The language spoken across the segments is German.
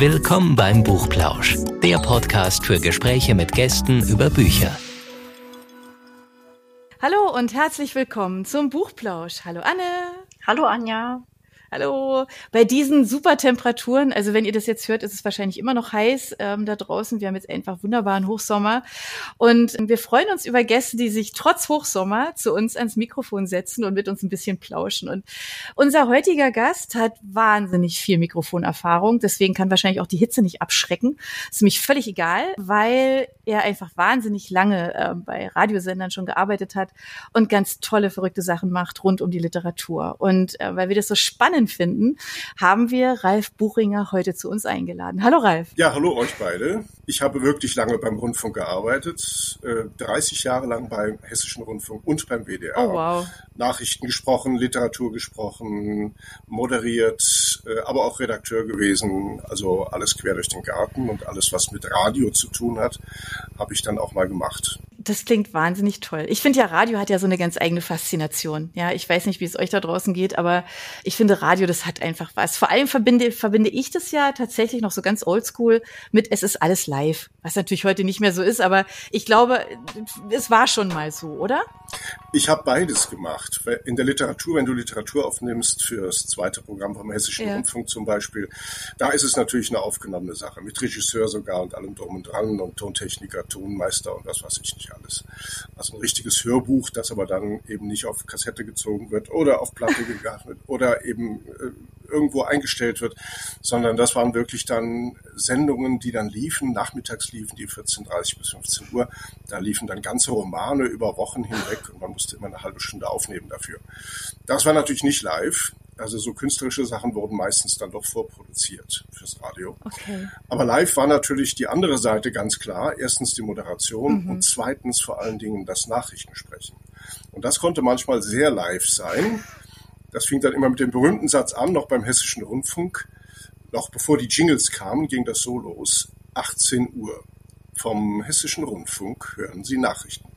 Willkommen beim Buchplausch, der Podcast für Gespräche mit Gästen über Bücher. Hallo und herzlich willkommen zum Buchplausch. Hallo Anne. Hallo Anja. Hallo. Bei diesen super Temperaturen, also wenn ihr das jetzt hört, ist es wahrscheinlich immer noch heiß ähm, da draußen. Wir haben jetzt einfach wunderbaren Hochsommer. Und wir freuen uns über Gäste, die sich trotz Hochsommer zu uns ans Mikrofon setzen und mit uns ein bisschen plauschen. Und unser heutiger Gast hat wahnsinnig viel Mikrofonerfahrung. Deswegen kann wahrscheinlich auch die Hitze nicht abschrecken. Ist nämlich völlig egal, weil er einfach wahnsinnig lange äh, bei Radiosendern schon gearbeitet hat und ganz tolle, verrückte Sachen macht rund um die Literatur. Und äh, weil wir das so spannend spannend finden, haben wir Ralf Buchinger heute zu uns eingeladen. Hallo Ralf. Ja, hallo euch beide. Ich habe wirklich lange beim Rundfunk gearbeitet, 30 äh, Jahre lang beim Hessischen Rundfunk und beim WDR. Oh, wow. Nachrichten gesprochen, Literatur gesprochen, moderiert, äh, aber auch Redakteur gewesen. Also alles quer durch den Garten und alles, was mit Radio zu tun hat, habe ich dann auch mal gemacht. Das klingt wahnsinnig toll. Ich finde ja, Radio hat ja so eine ganz eigene Faszination. Ja, ich weiß nicht, wie es euch da draußen geht, aber ich finde Radio, das hat einfach was. Vor allem verbinde, verbinde ich das ja tatsächlich noch so ganz oldschool mit es ist alles live. Was natürlich heute nicht mehr so ist, aber ich glaube, es war schon mal so, oder? Ich habe beides gemacht. In der Literatur, wenn du Literatur aufnimmst für das zweite Programm vom Hessischen ja. Rundfunk zum Beispiel, da ist es natürlich eine aufgenommene Sache, mit Regisseur sogar und allem drum und dran und Tontechniker, Tonmeister und was weiß ich nicht alles. Also ein richtiges Hörbuch, das aber dann eben nicht auf Kassette gezogen wird oder auf Platte gegangen wird oder eben äh, irgendwo eingestellt wird, sondern das waren wirklich dann Sendungen, die dann liefen, nachmittags liefen die 14.30 bis 15 Uhr. Da liefen dann ganze Romane über Wochen hinweg und man musste immer eine halbe Stunde aufnehmen dafür. Das war natürlich nicht live. Also so künstlerische Sachen wurden meistens dann doch vorproduziert fürs Radio. Okay. Aber live war natürlich die andere Seite ganz klar. Erstens die Moderation mhm. und zweitens vor allen Dingen das Nachrichtensprechen. Und das konnte manchmal sehr live sein. Das fing dann immer mit dem berühmten Satz an, noch beim Hessischen Rundfunk. Noch bevor die Jingles kamen, ging das so los. 18 Uhr. Vom Hessischen Rundfunk hören Sie Nachrichten.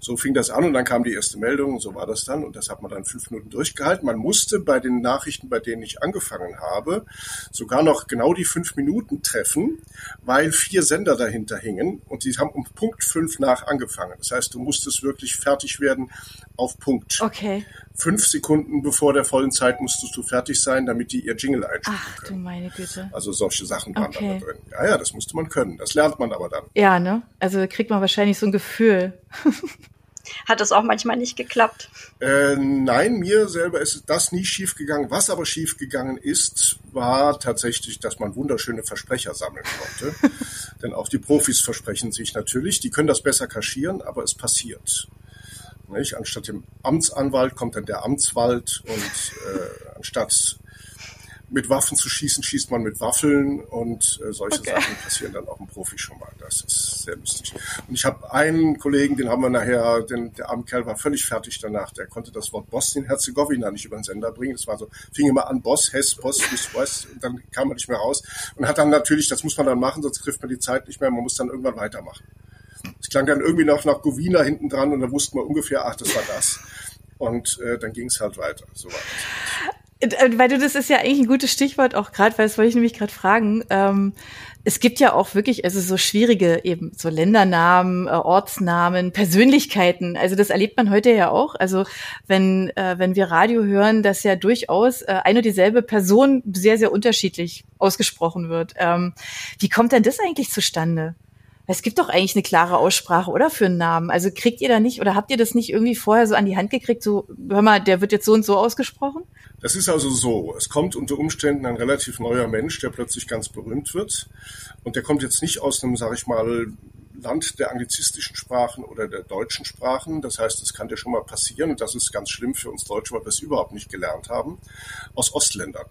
So fing das an und dann kam die erste Meldung und so war das dann und das hat man dann fünf Minuten durchgehalten. Man musste bei den Nachrichten, bei denen ich angefangen habe, sogar noch genau die fünf Minuten treffen, weil vier Sender dahinter hingen und die haben um Punkt fünf nach angefangen. Das heißt, du musstest wirklich fertig werden auf Punkt. Okay. Fünf Sekunden bevor der vollen Zeit musstest du fertig sein, damit die ihr Jingle einspielen Ach, können. du meine Güte. Also solche Sachen waren okay. da drin. Ja, ja, das musste man können. Das lernt man aber dann. Ja, ne? Also kriegt man wahrscheinlich so ein Gefühl. Hat es auch manchmal nicht geklappt? Äh, nein, mir selber ist das nie schief gegangen. Was aber schief gegangen ist, war tatsächlich, dass man wunderschöne Versprecher sammeln konnte. Denn auch die Profis versprechen sich natürlich. Die können das besser kaschieren, aber es passiert. Nicht? Anstatt dem Amtsanwalt kommt dann der Amtswald und äh, anstatt mit Waffen zu schießen, schießt man mit Waffeln und äh, solche okay. Sachen passieren dann auch im Profi schon mal. Das ist sehr lustig. Und ich habe einen Kollegen, den haben wir nachher, den, der arme Kerl war völlig fertig danach. Der konnte das Wort Bosnien-Herzegowina nicht über den Sender bringen. Das war so, fing immer an, Boss, Hess, Boss, Miss West, und dann kam er nicht mehr raus. Und hat dann natürlich, das muss man dann machen, sonst trifft man die Zeit nicht mehr, man muss dann irgendwann weitermachen. Es klang dann irgendwie noch nach Govina hinten dran und dann wussten wir ungefähr, ach, das war das. Und äh, dann ging es halt weiter. So war das. Äh, weil du, das ist ja eigentlich ein gutes Stichwort auch gerade, weil das wollte ich nämlich gerade fragen. Ähm, es gibt ja auch wirklich, also so schwierige eben so Ländernamen, äh, Ortsnamen, Persönlichkeiten. Also das erlebt man heute ja auch. Also wenn äh, wenn wir Radio hören, dass ja durchaus äh, eine und dieselbe Person sehr sehr unterschiedlich ausgesprochen wird. Ähm, wie kommt denn das eigentlich zustande? Es gibt doch eigentlich eine klare Aussprache, oder für einen Namen? Also kriegt ihr da nicht oder habt ihr das nicht irgendwie vorher so an die Hand gekriegt? So, hör mal, der wird jetzt so und so ausgesprochen? Das ist also so. Es kommt unter Umständen ein relativ neuer Mensch, der plötzlich ganz berühmt wird. Und der kommt jetzt nicht aus einem, sag ich mal, Land der anglizistischen Sprachen oder der deutschen Sprachen. Das heißt, es kann ja schon mal passieren, und das ist ganz schlimm für uns Deutsche, weil wir es überhaupt nicht gelernt haben, aus Ostländern.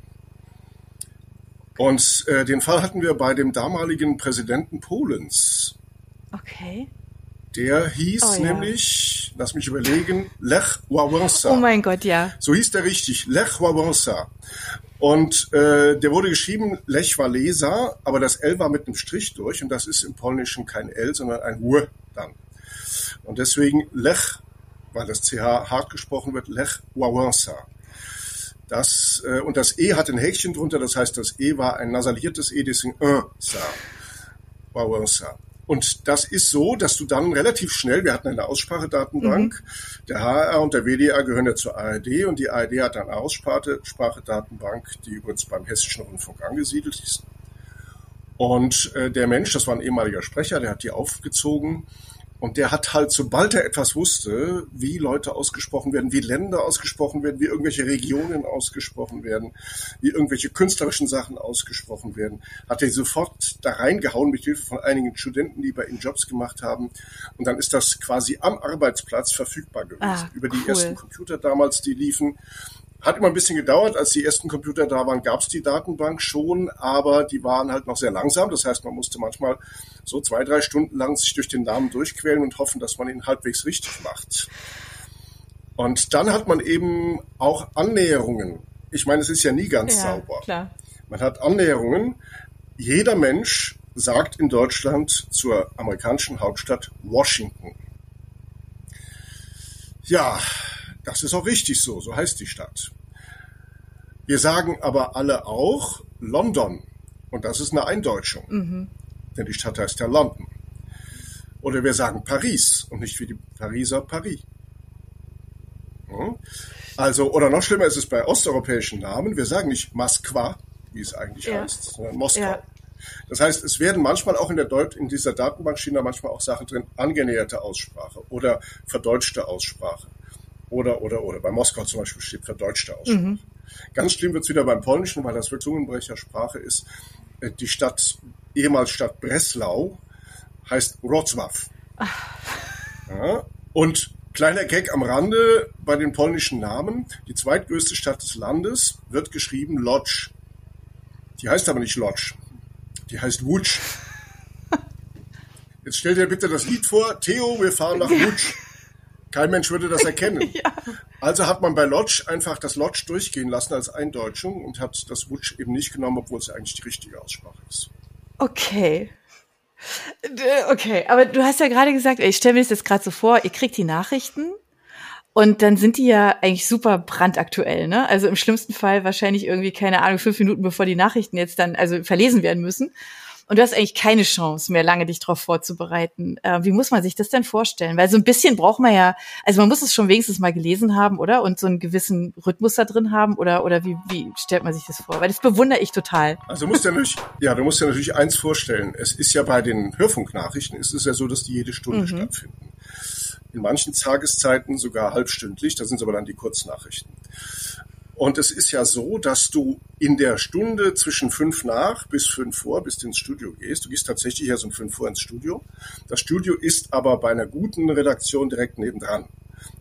Und äh, den Fall hatten wir bei dem damaligen Präsidenten Polens. Okay. Der hieß oh, nämlich, ja. lass mich überlegen, Lech Wałęsa. Oh mein Gott, ja. So hieß der richtig, Lech Wałęsa. Und äh, der wurde geschrieben Lech Walesa, aber das L war mit einem Strich durch und das ist im Polnischen kein L, sondern ein W dann. Und deswegen Lech, weil das CH hart gesprochen wird, Lech Wałęsa. Das, äh, und das E hat ein Häkchen drunter, das heißt, das E war ein nasaliertes E, deswegen un, ça. Wauwausa. Und das ist so, dass du dann relativ schnell, wir hatten eine Aussprachedatenbank, mhm. der HR und der WDR gehören ja zur ARD und die ARD hat eine Aussprachedatenbank, die übrigens beim Hessischen Rundfunk angesiedelt ist. Und äh, der Mensch, das war ein ehemaliger Sprecher, der hat die aufgezogen und der hat halt, sobald er etwas wusste, wie Leute ausgesprochen werden, wie Länder ausgesprochen werden, wie irgendwelche Regionen ausgesprochen werden, wie irgendwelche künstlerischen Sachen ausgesprochen werden, hat er sofort da reingehauen mit Hilfe von einigen Studenten, die bei ihm Jobs gemacht haben. Und dann ist das quasi am Arbeitsplatz verfügbar gewesen. Ah, Über die ersten Computer damals, die liefen. Hat immer ein bisschen gedauert, als die ersten Computer da waren, gab es die Datenbank schon, aber die waren halt noch sehr langsam. Das heißt, man musste manchmal so zwei, drei Stunden lang sich durch den Namen durchquälen und hoffen, dass man ihn halbwegs richtig macht. Und dann hat man eben auch Annäherungen. Ich meine, es ist ja nie ganz ja, sauber. Klar. Man hat Annäherungen. Jeder Mensch sagt in Deutschland zur amerikanischen Hauptstadt Washington. Ja, das ist auch richtig so, so heißt die Stadt. Wir sagen aber alle auch London. Und das ist eine Eindeutschung. Mhm. Denn die Stadt heißt ja London. Oder wir sagen Paris und nicht wie die Pariser Paris. Also, oder noch schlimmer ist es bei osteuropäischen Namen. Wir sagen nicht Moskwa, wie es eigentlich ja. heißt, sondern Moskau. Ja. Das heißt, es werden manchmal auch in, der Deut in dieser Datenbank stehen da manchmal auch Sachen drin, angenäherte Aussprache oder verdeutschte Aussprache. Oder, oder, oder. Bei Moskau zum Beispiel steht verdeutschte Aussprache. Mhm. Ganz schlimm wird's wieder beim Polnischen, weil das wirklich Zungenbrechersprache ist. Äh, die Stadt, ehemals Stadt Breslau, heißt Wrocław. Ja, und kleiner Gag am Rande bei den polnischen Namen. Die zweitgrößte Stadt des Landes wird geschrieben Lodz. Die heißt aber nicht Lodz. Die heißt Łódź. Jetzt stell dir bitte das Lied vor. Theo, wir fahren nach Łódź. Kein Mensch würde das erkennen. ja. Also hat man bei Lodge einfach das Lodge durchgehen lassen als Eindeutschung und hat das Wutsch eben nicht genommen, obwohl es eigentlich die richtige Aussprache ist. Okay. Okay, aber du hast ja gerade gesagt, ich stelle mir das jetzt gerade so vor, ihr kriegt die Nachrichten und dann sind die ja eigentlich super brandaktuell, ne? Also im schlimmsten Fall wahrscheinlich irgendwie, keine Ahnung, fünf Minuten bevor die Nachrichten jetzt dann also verlesen werden müssen. Und du hast eigentlich keine Chance mehr, lange dich darauf vorzubereiten. Äh, wie muss man sich das denn vorstellen? Weil so ein bisschen braucht man ja, also man muss es schon wenigstens mal gelesen haben, oder? Und so einen gewissen Rhythmus da drin haben, oder, oder wie, wie stellt man sich das vor? Weil das bewundere ich total. Also du musst ja natürlich, ja, du musst ja natürlich eins vorstellen. Es ist ja bei den Hörfunknachrichten, ist es ja so, dass die jede Stunde mhm. stattfinden. In manchen Tageszeiten sogar halbstündlich, da sind es aber dann die Kurznachrichten. Und es ist ja so, dass du in der Stunde zwischen fünf nach bis fünf vor bis du ins Studio gehst. Du gehst tatsächlich erst um fünf vor ins Studio. Das Studio ist aber bei einer guten Redaktion direkt nebendran.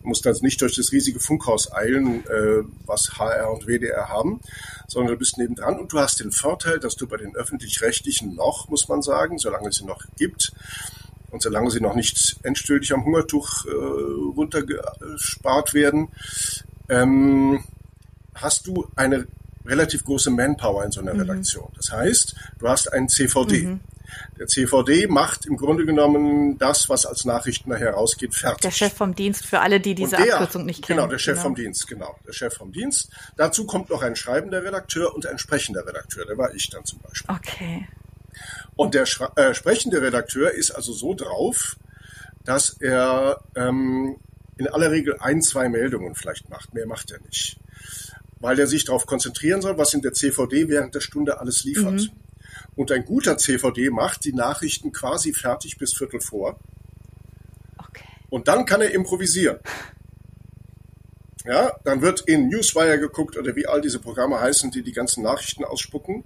Du musst also nicht durch das riesige Funkhaus eilen, äh, was HR und WDR haben, sondern du bist nebendran und du hast den Vorteil, dass du bei den öffentlich-rechtlichen noch, muss man sagen, solange es sie noch gibt, und solange sie noch nicht endgültig am Hungertuch äh, runtergespart werden, ähm, hast du eine relativ große Manpower in so einer mhm. Redaktion. Das heißt, du hast einen CVD. Mhm. Der CVD macht im Grunde genommen das, was als Nachrichten nachher rausgeht, fertig. Der Chef vom Dienst für alle, die diese der, Abkürzung nicht kennen. Genau, der Chef genau. vom Dienst, genau. Der Chef vom Dienst. Dazu kommt noch ein schreibender Redakteur und ein sprechender Redakteur. Der war ich dann zum Beispiel. Okay. Und der äh, sprechende Redakteur ist also so drauf, dass er ähm, in aller Regel ein, zwei Meldungen vielleicht macht. Mehr macht er nicht weil er sich darauf konzentrieren soll, was in der CVD während der Stunde alles liefert. Mhm. Und ein guter CVD macht die Nachrichten quasi fertig bis Viertel vor. Okay. Und dann kann er improvisieren. Ja, dann wird in Newswire geguckt oder wie all diese Programme heißen, die die ganzen Nachrichten ausspucken.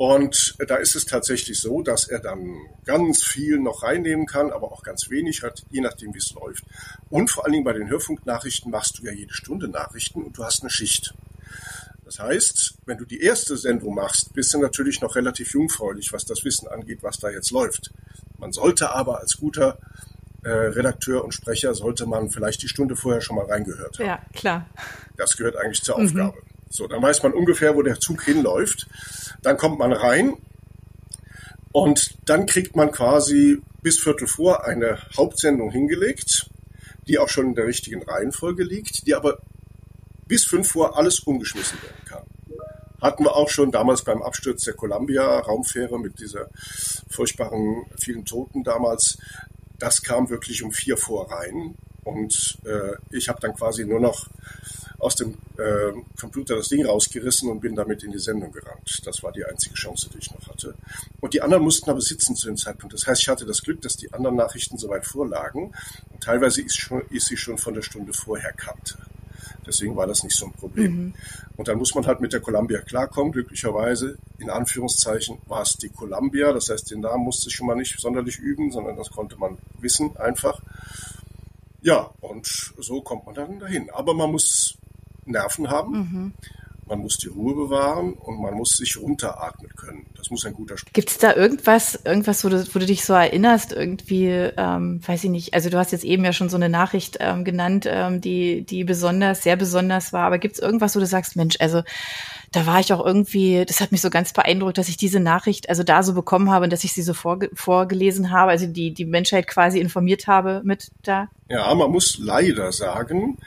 Und da ist es tatsächlich so, dass er dann ganz viel noch reinnehmen kann, aber auch ganz wenig hat, je nachdem, wie es läuft. Und vor allen Dingen bei den Hörfunknachrichten machst du ja jede Stunde Nachrichten und du hast eine Schicht. Das heißt, wenn du die erste Sendung machst, bist du natürlich noch relativ jungfräulich, was das Wissen angeht, was da jetzt läuft. Man sollte aber als guter äh, Redakteur und Sprecher sollte man vielleicht die Stunde vorher schon mal reingehört haben. Ja, klar. Das gehört eigentlich zur Aufgabe. So, dann weiß man ungefähr, wo der Zug hinläuft. Dann kommt man rein und dann kriegt man quasi bis Viertel vor eine Hauptsendung hingelegt, die auch schon in der richtigen Reihenfolge liegt, die aber bis fünf Uhr alles umgeschmissen werden kann. Hatten wir auch schon damals beim Absturz der Columbia-Raumfähre mit dieser furchtbaren vielen Toten damals. Das kam wirklich um vier vor rein. Und äh, ich habe dann quasi nur noch aus dem äh, Computer das Ding rausgerissen und bin damit in die Sendung gerannt. Das war die einzige Chance, die ich noch hatte. Und die anderen mussten aber sitzen zu dem Zeitpunkt. Das heißt, ich hatte das Glück, dass die anderen Nachrichten soweit vorlagen. Und teilweise ist, schon, ist sie schon von der Stunde vorher kannte. Deswegen war das nicht so ein Problem. Mhm. Und dann muss man halt mit der Columbia klarkommen. Glücklicherweise, in Anführungszeichen, war es die Columbia. Das heißt, den Namen musste ich schon mal nicht sonderlich üben, sondern das konnte man wissen einfach. Ja, und so kommt man dann dahin. Aber man muss Nerven haben. Mhm. Man muss die Ruhe bewahren und man muss sich runteratmen können. Das muss ein guter Spruch Gibt es da irgendwas, irgendwas, wo du, wo du dich so erinnerst, irgendwie, ähm, weiß ich nicht, also du hast jetzt eben ja schon so eine Nachricht ähm, genannt, ähm, die, die besonders, sehr besonders war, aber gibt es irgendwas, wo du sagst, Mensch, also da war ich auch irgendwie, das hat mich so ganz beeindruckt, dass ich diese Nachricht also da so bekommen habe und dass ich sie so vorge vorgelesen habe, also die, die Menschheit quasi informiert habe mit da? Ja, man muss leider sagen,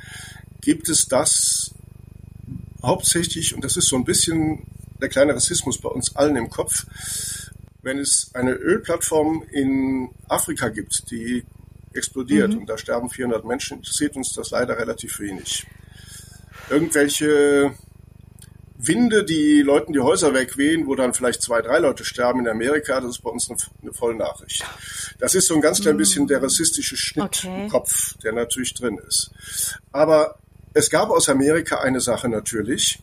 gibt es das hauptsächlich, und das ist so ein bisschen der kleine Rassismus bei uns allen im Kopf, wenn es eine Ölplattform in Afrika gibt, die explodiert mhm. und da sterben 400 Menschen, interessiert uns das leider relativ wenig. Irgendwelche Winde, die Leuten die Häuser wegwehen, wo dann vielleicht zwei, drei Leute sterben in Amerika, das ist bei uns eine, eine Vollnachricht. Das ist so ein ganz klein bisschen der rassistische Schnitt okay. im Kopf, der natürlich drin ist. Aber es gab aus Amerika eine Sache natürlich,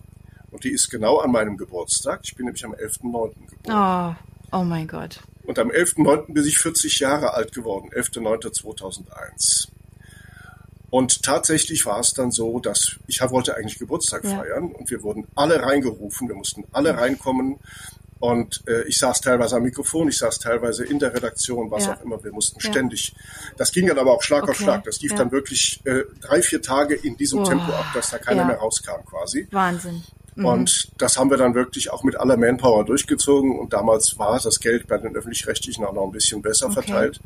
und die ist genau an meinem Geburtstag. Ich bin nämlich am 11.9. geboren. Oh, oh mein Gott. Und am 11.9. bin ich 40 Jahre alt geworden, 11.9.2001. Und tatsächlich war es dann so, dass ich wollte eigentlich Geburtstag ja. feiern und wir wurden alle reingerufen, wir mussten alle reinkommen und äh, ich saß teilweise am Mikrofon, ich saß teilweise in der Redaktion, was ja. auch immer. Wir mussten ja. ständig. Das ging dann aber auch Schlag okay. auf Schlag. Das lief ja. dann wirklich äh, drei, vier Tage in diesem oh. Tempo ab, dass da keiner mehr rauskam quasi. Wahnsinn. Mhm. Und das haben wir dann wirklich auch mit aller Manpower durchgezogen. Und damals war das Geld bei den öffentlich-rechtlichen auch noch ein bisschen besser okay. verteilt.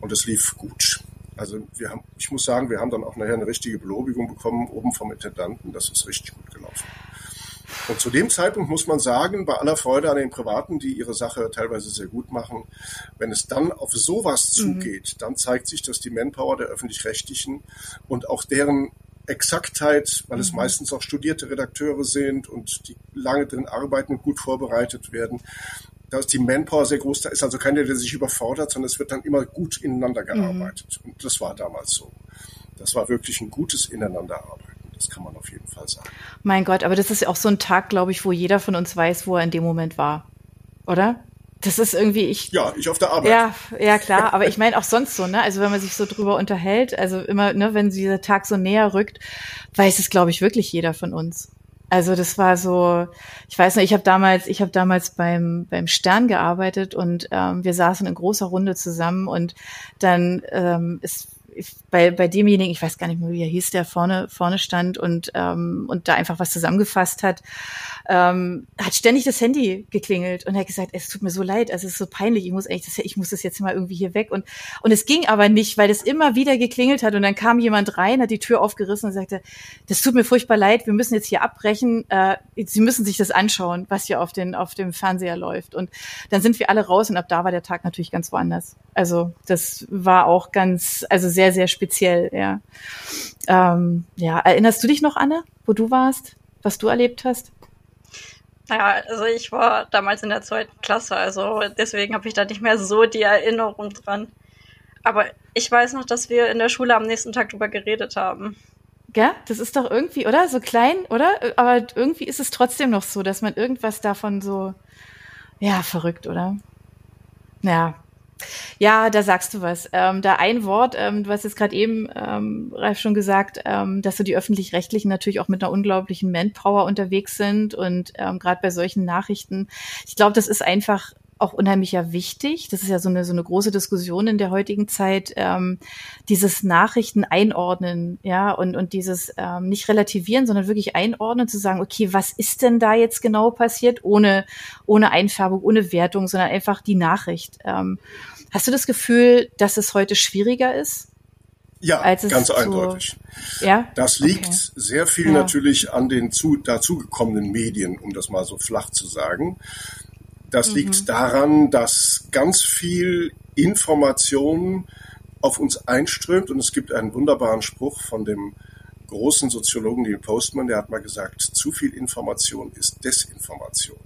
Und es lief gut. Also wir haben, ich muss sagen, wir haben dann auch nachher eine richtige Belobigung bekommen oben vom Intendanten. Das ist richtig gut gelaufen. Und zu dem Zeitpunkt muss man sagen, bei aller Freude an den Privaten, die ihre Sache teilweise sehr gut machen, wenn es dann auf sowas mhm. zugeht, dann zeigt sich, dass die Manpower der öffentlich-rechtlichen und auch deren Exaktheit, weil es mhm. meistens auch studierte Redakteure sind und die lange drin arbeiten und gut vorbereitet werden, da ist die Manpower sehr groß, da ist also keiner, der sich überfordert, sondern es wird dann immer gut ineinander mhm. gearbeitet. Mhm. Und das war damals so. Das war wirklich ein gutes Ineinanderarbeiten. Das kann man auf jeden Fall sagen. Mein Gott, aber das ist auch so ein Tag, glaube ich, wo jeder von uns weiß, wo er in dem Moment war. Oder? Das ist irgendwie ich. Ja, ich auf der Arbeit. Ja, ja klar. Aber ich meine auch sonst so, ne? Also wenn man sich so drüber unterhält, also immer, ne, wenn dieser Tag so näher rückt, weiß es, glaube ich, wirklich jeder von uns. Also das war so, ich weiß nicht, ich habe damals, ich habe damals beim beim Stern gearbeitet und ähm, wir saßen in großer Runde zusammen und dann ähm, ist bei, bei demjenigen, ich weiß gar nicht mehr, wie er hieß, der vorne, vorne stand und, ähm, und da einfach was zusammengefasst hat, ähm, hat ständig das Handy geklingelt und er hat gesagt, es tut mir so leid, also es ist so peinlich, ich muss echt, ich muss das jetzt mal irgendwie hier weg und, und es ging aber nicht, weil es immer wieder geklingelt hat und dann kam jemand rein, hat die Tür aufgerissen und sagte, das tut mir furchtbar leid, wir müssen jetzt hier abbrechen, äh, Sie müssen sich das anschauen, was hier auf, den, auf dem Fernseher läuft und dann sind wir alle raus und ab da war der Tag natürlich ganz woanders. Also das war auch ganz, also sehr, sehr speziell, ja. Ähm, ja, erinnerst du dich noch, Anne, wo du warst, was du erlebt hast? Naja, also ich war damals in der zweiten Klasse, also deswegen habe ich da nicht mehr so die Erinnerung dran. Aber ich weiß noch, dass wir in der Schule am nächsten Tag drüber geredet haben. Ja, das ist doch irgendwie, oder? So klein, oder? Aber irgendwie ist es trotzdem noch so, dass man irgendwas davon so, ja, verrückt, oder? Ja, ja, da sagst du was. Ähm, da ein Wort, ähm, du hast jetzt gerade eben, ähm, Ralf, schon gesagt, ähm, dass so die Öffentlich-Rechtlichen natürlich auch mit einer unglaublichen Manpower unterwegs sind und ähm, gerade bei solchen Nachrichten. Ich glaube, das ist einfach auch unheimlich ja wichtig. Das ist ja so eine, so eine große Diskussion in der heutigen Zeit, ähm, dieses Nachrichten einordnen, ja, und, und dieses ähm, nicht relativieren, sondern wirklich einordnen, zu sagen, okay, was ist denn da jetzt genau passiert, ohne, ohne Einfärbung, ohne Wertung, sondern einfach die Nachricht. Ähm, hast du das Gefühl, dass es heute schwieriger ist? Ja, als es ganz eindeutig. Ja? Das liegt Okay. sehr viel Ja. natürlich an den zu, dazugekommenen Medien, um das mal so flach zu sagen. Das Mhm. liegt daran, dass ganz viel Information auf uns einströmt und es gibt einen wunderbaren Spruch von dem großen Soziologen Neil Postman, der hat mal gesagt, zu viel Information ist Desinformation.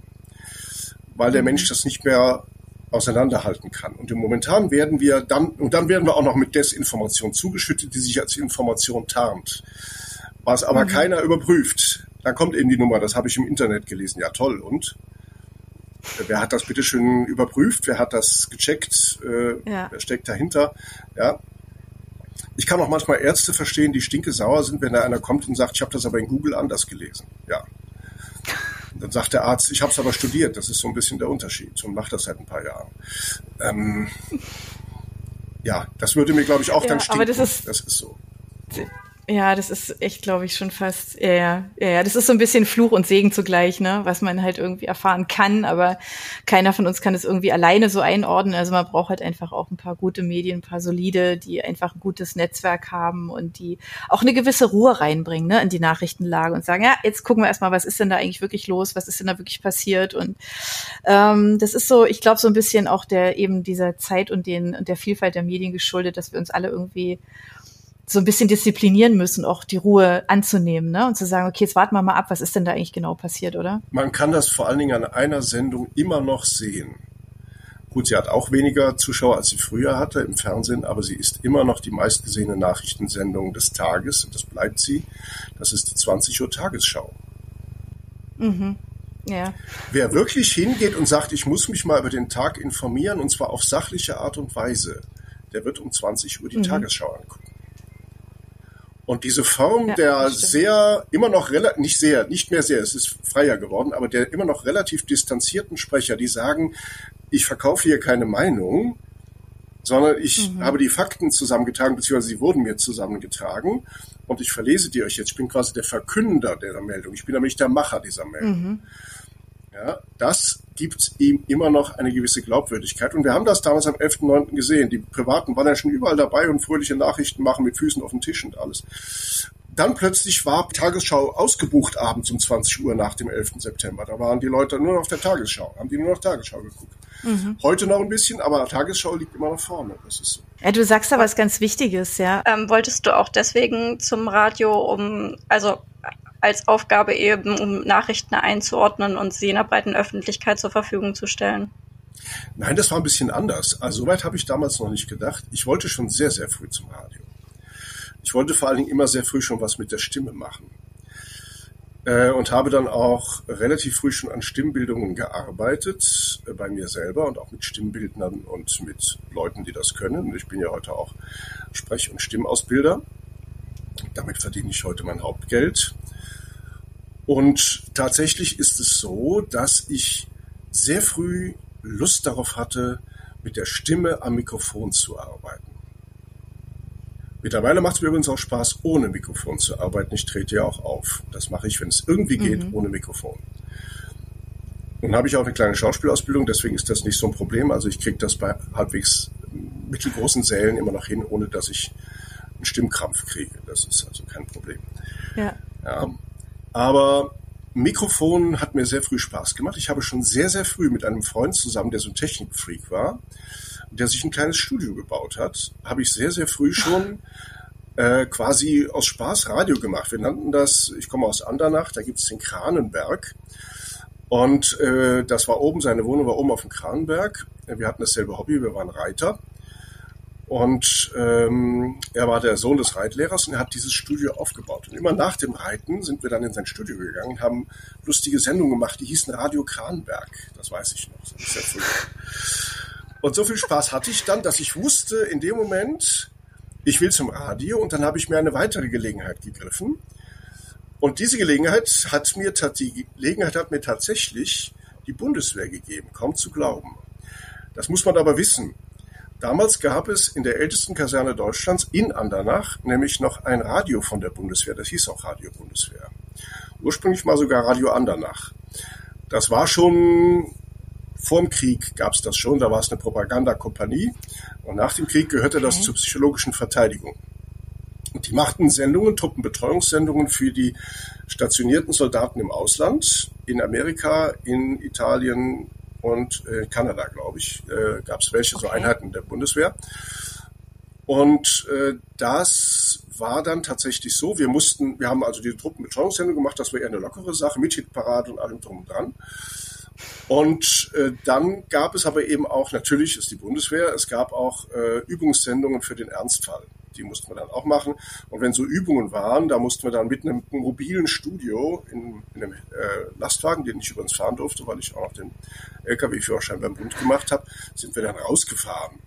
Weil der Mensch das nicht mehr auseinanderhalten kann. Und im Momentan werden wir dann, und dann werden wir auch noch mit Desinformation zugeschüttet, die sich als Information tarnt. Was aber keiner überprüft. Dann kommt eben die Nummer, das habe ich im Internet gelesen. Ja, toll. Und? Wer hat das bitte schön überprüft? Wer hat das gecheckt? Äh, Ja. Wer steckt dahinter? Ja. Ich kann auch manchmal Ärzte verstehen, die stinke sauer sind, wenn da einer kommt und sagt, ich habe das aber in Google anders gelesen. Ja. Dann sagt der Arzt, ich habe es aber studiert. Das ist so ein bisschen der Unterschied und macht das seit ein paar Jahren. Ähm, ja, das würde mir, glaube ich, auch Ja, dann aber stinken. das ist- das ist so. Ja, das ist echt, glaube ich, schon fast, ja, ja, ja, das ist so ein bisschen Fluch und Segen zugleich, ne, was man halt irgendwie erfahren kann, aber keiner von uns kann es irgendwie alleine so einordnen. Also man braucht halt einfach auch ein paar gute Medien, ein paar solide, die einfach ein gutes Netzwerk haben und die auch eine gewisse Ruhe reinbringen, ne, in die Nachrichtenlage und sagen, ja, jetzt gucken wir erstmal, was ist denn da eigentlich wirklich los, was ist denn da wirklich passiert? Und ähm, das ist so, ich glaube, so ein bisschen auch der eben dieser Zeit und den und der Vielfalt der Medien geschuldet, dass wir uns alle irgendwie so ein bisschen disziplinieren müssen, auch die Ruhe anzunehmen, ne? Und zu sagen, okay, jetzt warten wir mal ab, was ist denn da eigentlich genau passiert, oder? Man kann das vor allen Dingen an einer Sendung immer noch sehen. Gut, sie hat auch weniger Zuschauer, als sie früher hatte im Fernsehen, aber sie ist immer noch die meistgesehene Nachrichtensendung des Tages und das bleibt sie. Das ist die 20 Uhr Tagesschau. Ja. Wer wirklich hingeht und sagt, ich muss mich mal über den Tag informieren, und zwar auf sachliche Art und Weise, der wird um 20 Uhr die Tagesschau angucken. Und diese Form Ja, der sehr, immer noch relativ, nicht sehr, nicht mehr sehr, es ist freier geworden, aber der immer noch relativ distanzierten Sprecher, die sagen, ich verkaufe hier keine Meinung, sondern ich habe die Fakten zusammengetragen, beziehungsweise sie wurden mir zusammengetragen und ich verlese die euch jetzt. Ich bin quasi der Verkünder dieser Meldung. Ich bin nämlich der Macher dieser Meldung. Ja, das gibt ihm immer noch eine gewisse Glaubwürdigkeit. Und wir haben das damals am 11.9. gesehen. Die Privaten waren ja schon überall dabei und fröhliche Nachrichten machen mit Füßen auf dem Tisch und alles. Dann plötzlich war Tagesschau ausgebucht abends um 20 Uhr nach dem 11. September. Da waren die Leute nur noch auf der Tagesschau, haben die nur noch Tagesschau geguckt. Heute noch ein bisschen, aber Tagesschau liegt immer noch vorne. Das ist so. Ja, du sagst da was ganz Wichtiges, ja. Ähm, wolltest du auch deswegen zum Radio, um, also als Aufgabe eben, um Nachrichten einzuordnen und sie in der breiten Öffentlichkeit zur Verfügung zu stellen? Nein, das war ein bisschen anders. Also soweit habe ich damals noch nicht gedacht. Ich wollte schon sehr, sehr früh zum Radio. Ich wollte vor allen Dingen immer sehr früh schon was mit der Stimme machen. Äh, und habe dann auch relativ früh schon an Stimmbildungen gearbeitet, äh, bei mir selber und auch mit Stimmbildnern und mit Leuten, die das können. Ich bin ja heute auch Sprech- und Stimmausbilder. Damit verdiene ich heute mein Hauptgeld. Und tatsächlich ist es so, dass ich sehr früh Lust darauf hatte, mit der Stimme am Mikrofon zu arbeiten. Mittlerweile macht es mir übrigens auch Spaß, ohne Mikrofon zu arbeiten. Ich trete ja auch auf. Das mache ich, wenn es irgendwie geht, ohne Mikrofon. Nun habe ich auch eine kleine Schauspielausbildung, deswegen ist das nicht so ein Problem. Also ich kriege das bei halbwegs mittelgroßen Sälen immer noch hin, ohne dass ich einen Stimmkrampf kriege. Das ist also kein Problem. Ja. Ja. Aber Mikrofon hat mir sehr früh Spaß gemacht. Ich habe schon sehr, sehr früh mit einem Freund zusammen, der so ein Technikfreak war, der sich ein kleines Studio gebaut hat, habe ich sehr, sehr früh schon äh, quasi aus Spaß Radio gemacht. Wir nannten das, ich komme aus Andernach, da gibt es den Kranenberg. Und äh, das war oben, seine Wohnung war oben auf dem Kranenberg. Wir hatten dasselbe Hobby, wir waren Reiter. Und ähm, er war der Sohn des Reitlehrers und er hat dieses Studio aufgebaut. Und immer nach dem Reiten sind wir dann in sein Studio gegangen, haben lustige Sendungen gemacht, die hießen Radio Kranberg. Das weiß ich noch. Früher. Und so viel Spaß hatte ich dann, dass ich wusste in dem Moment, ich will zum Radio und dann habe ich mir eine weitere Gelegenheit gegriffen. Und diese Gelegenheit hat mir, die Gelegenheit hat mir tatsächlich die Bundeswehr gegeben, kaum zu glauben. Das muss man aber wissen. Damals gab es in der ältesten Kaserne Deutschlands in Andernach nämlich noch ein Radio von der Bundeswehr. Das hieß auch Radio Bundeswehr. Ursprünglich mal sogar Radio Andernach. Das war schon vorm Krieg gab es das schon. Da war es eine Propagandakompanie. Und nach dem Krieg gehörte das zur psychologischen Verteidigung. Die machten Sendungen, Truppenbetreuungssendungen für die stationierten Soldaten im Ausland, in Amerika, in Italien und äh, Kanada, glaube ich, äh, gab es welche, okay. so Einheiten der Bundeswehr. Und äh, das war dann tatsächlich so, wir mussten, wir haben also die Truppenbetreuungssendung gemacht, das war eher eine lockere Sache, mit Hitparade und allem drum und dran. Und äh, dann gab es aber eben auch, natürlich ist die Bundeswehr, es gab auch äh, Übungssendungen für den Ernstfall. Die mussten wir dann auch machen. Und wenn so Übungen waren, da mussten wir dann mit einem mobilen Studio in, in einem äh, Lastwagen, den ich übrigens fahren durfte, weil ich auch noch den Lkw-Führerschein beim Bund gemacht habe, sind wir dann rausgefahren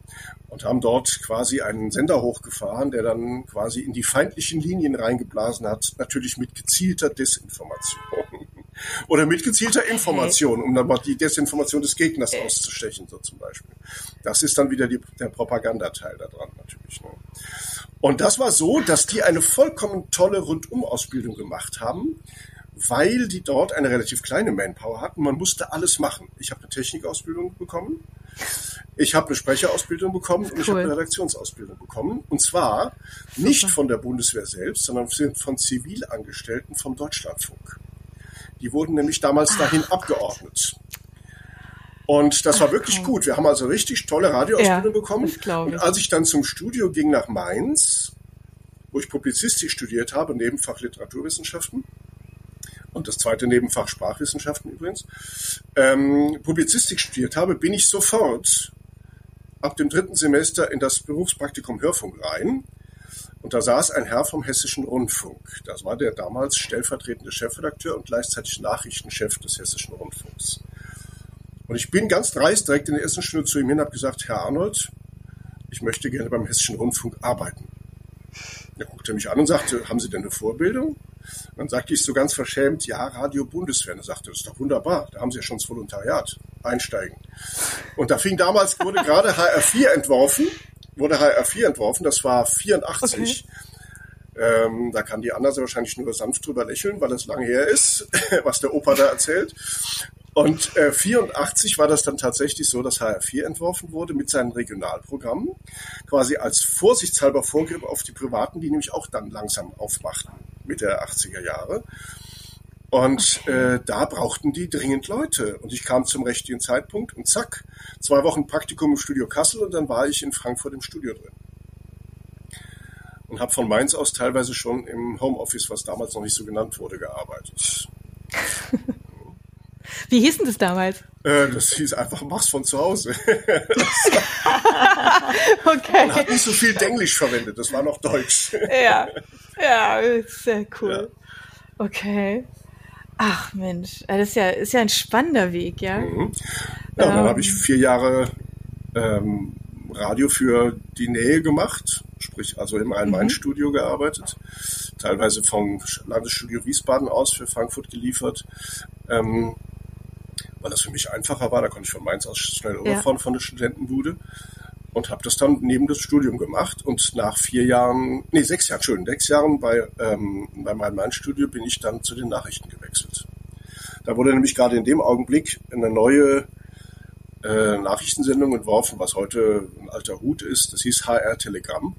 und haben dort quasi einen Sender hochgefahren, der dann quasi in die feindlichen Linien reingeblasen hat, natürlich mit gezielter Desinformation. Oder mit gezielter Information, um dann mal die Desinformation des Gegners auszustechen, so zum Beispiel. Das ist dann wieder die, der Propagandateil da dran natürlich. Ne? Und das war so, dass die eine vollkommen tolle Rundumausbildung gemacht haben, weil die dort eine relativ kleine Manpower hatten. Man musste alles machen. Ich habe eine Technikausbildung bekommen, ich habe eine Sprecherausbildung bekommen und ich habe eine Redaktionsausbildung bekommen. Und zwar nicht von der Bundeswehr selbst, sondern von Zivilangestellten vom Deutschlandfunk. Die wurden nämlich damals Ach, dahin abgeordnet. Und das war wirklich gut. Wir haben also richtig tolle Radioausbildung ja, bekommen. Und als ich dann zum Studio ging nach Mainz, wo ich Publizistik studiert habe, Nebenfach Literaturwissenschaften, und das zweite Nebenfach Sprachwissenschaften übrigens, ähm, Publizistik studiert habe, bin ich sofort ab dem dritten Semester in das Berufspraktikum Hörfunk rein. Und da saß ein Herr vom Hessischen Rundfunk. Das war der damals stellvertretende Chefredakteur und gleichzeitig Nachrichtenchef des Hessischen Rundfunks. Und ich bin ganz dreist direkt in der ersten Stunde zu ihm hin und habe gesagt, Herr Arnold, ich möchte gerne beim Hessischen Rundfunk arbeiten. Er guckte mich an und sagte, haben Sie denn eine Vorbildung? Dann sagte ich so ganz verschämt, ja, Radio Bundeswehr. Und er sagte, das ist doch wunderbar, da haben Sie ja schon das Volontariat. Einsteigen. Und da fing damals, wurde gerade HR4 entworfen, wurde HR4 entworfen, das war 84. Okay. Ähm, da kann die Anna wahrscheinlich nur sanft drüber lächeln, weil das lange her ist, was der Opa da erzählt. Und äh, 84 war das dann tatsächlich so, dass HR4 entworfen wurde mit seinen Regionalprogrammen, quasi als vorsichtshalber Vorgriff auf die Privaten, die nämlich auch dann langsam aufmachten, Mitte der 80er Jahre. Und äh, da brauchten die dringend Leute. Und ich kam zum richtigen Zeitpunkt und zack, zwei Wochen Praktikum im Studio Kassel und dann war ich in Frankfurt im Studio drin. Und habe von Mainz aus teilweise schon im Homeoffice, was damals noch nicht so genannt wurde, gearbeitet. Wie hieß denn das damals? Äh, das hieß einfach, mach's von zu Hause. okay. Man hat nicht so viel Denglisch verwendet, das war noch Deutsch. ja, ja, sehr cool. Ja. Okay. Ach Mensch, das ist ja, ist ja ein spannender Weg, ja. Mhm. Ja, ähm. dann habe ich vier Jahre ähm, Radio für die Nähe gemacht, sprich also im Rhein-Main-Studio mhm. gearbeitet, teilweise vom Landesstudio Wiesbaden aus für Frankfurt geliefert. Ähm, weil das für mich einfacher war. Da konnte ich von Mainz aus schnell überfahren ja. von der Studentenbude und habe das dann neben das Studium gemacht. Und nach vier Jahren, nee, sechs Jahren, schön, sechs Jahren bei, ähm, bei meinem Main-Studio bin ich dann zu den Nachrichten gewechselt. Da wurde nämlich gerade in dem Augenblick eine neue äh, Nachrichtensendung entworfen, was heute ein alter Hut ist. Das hieß HR Telegramm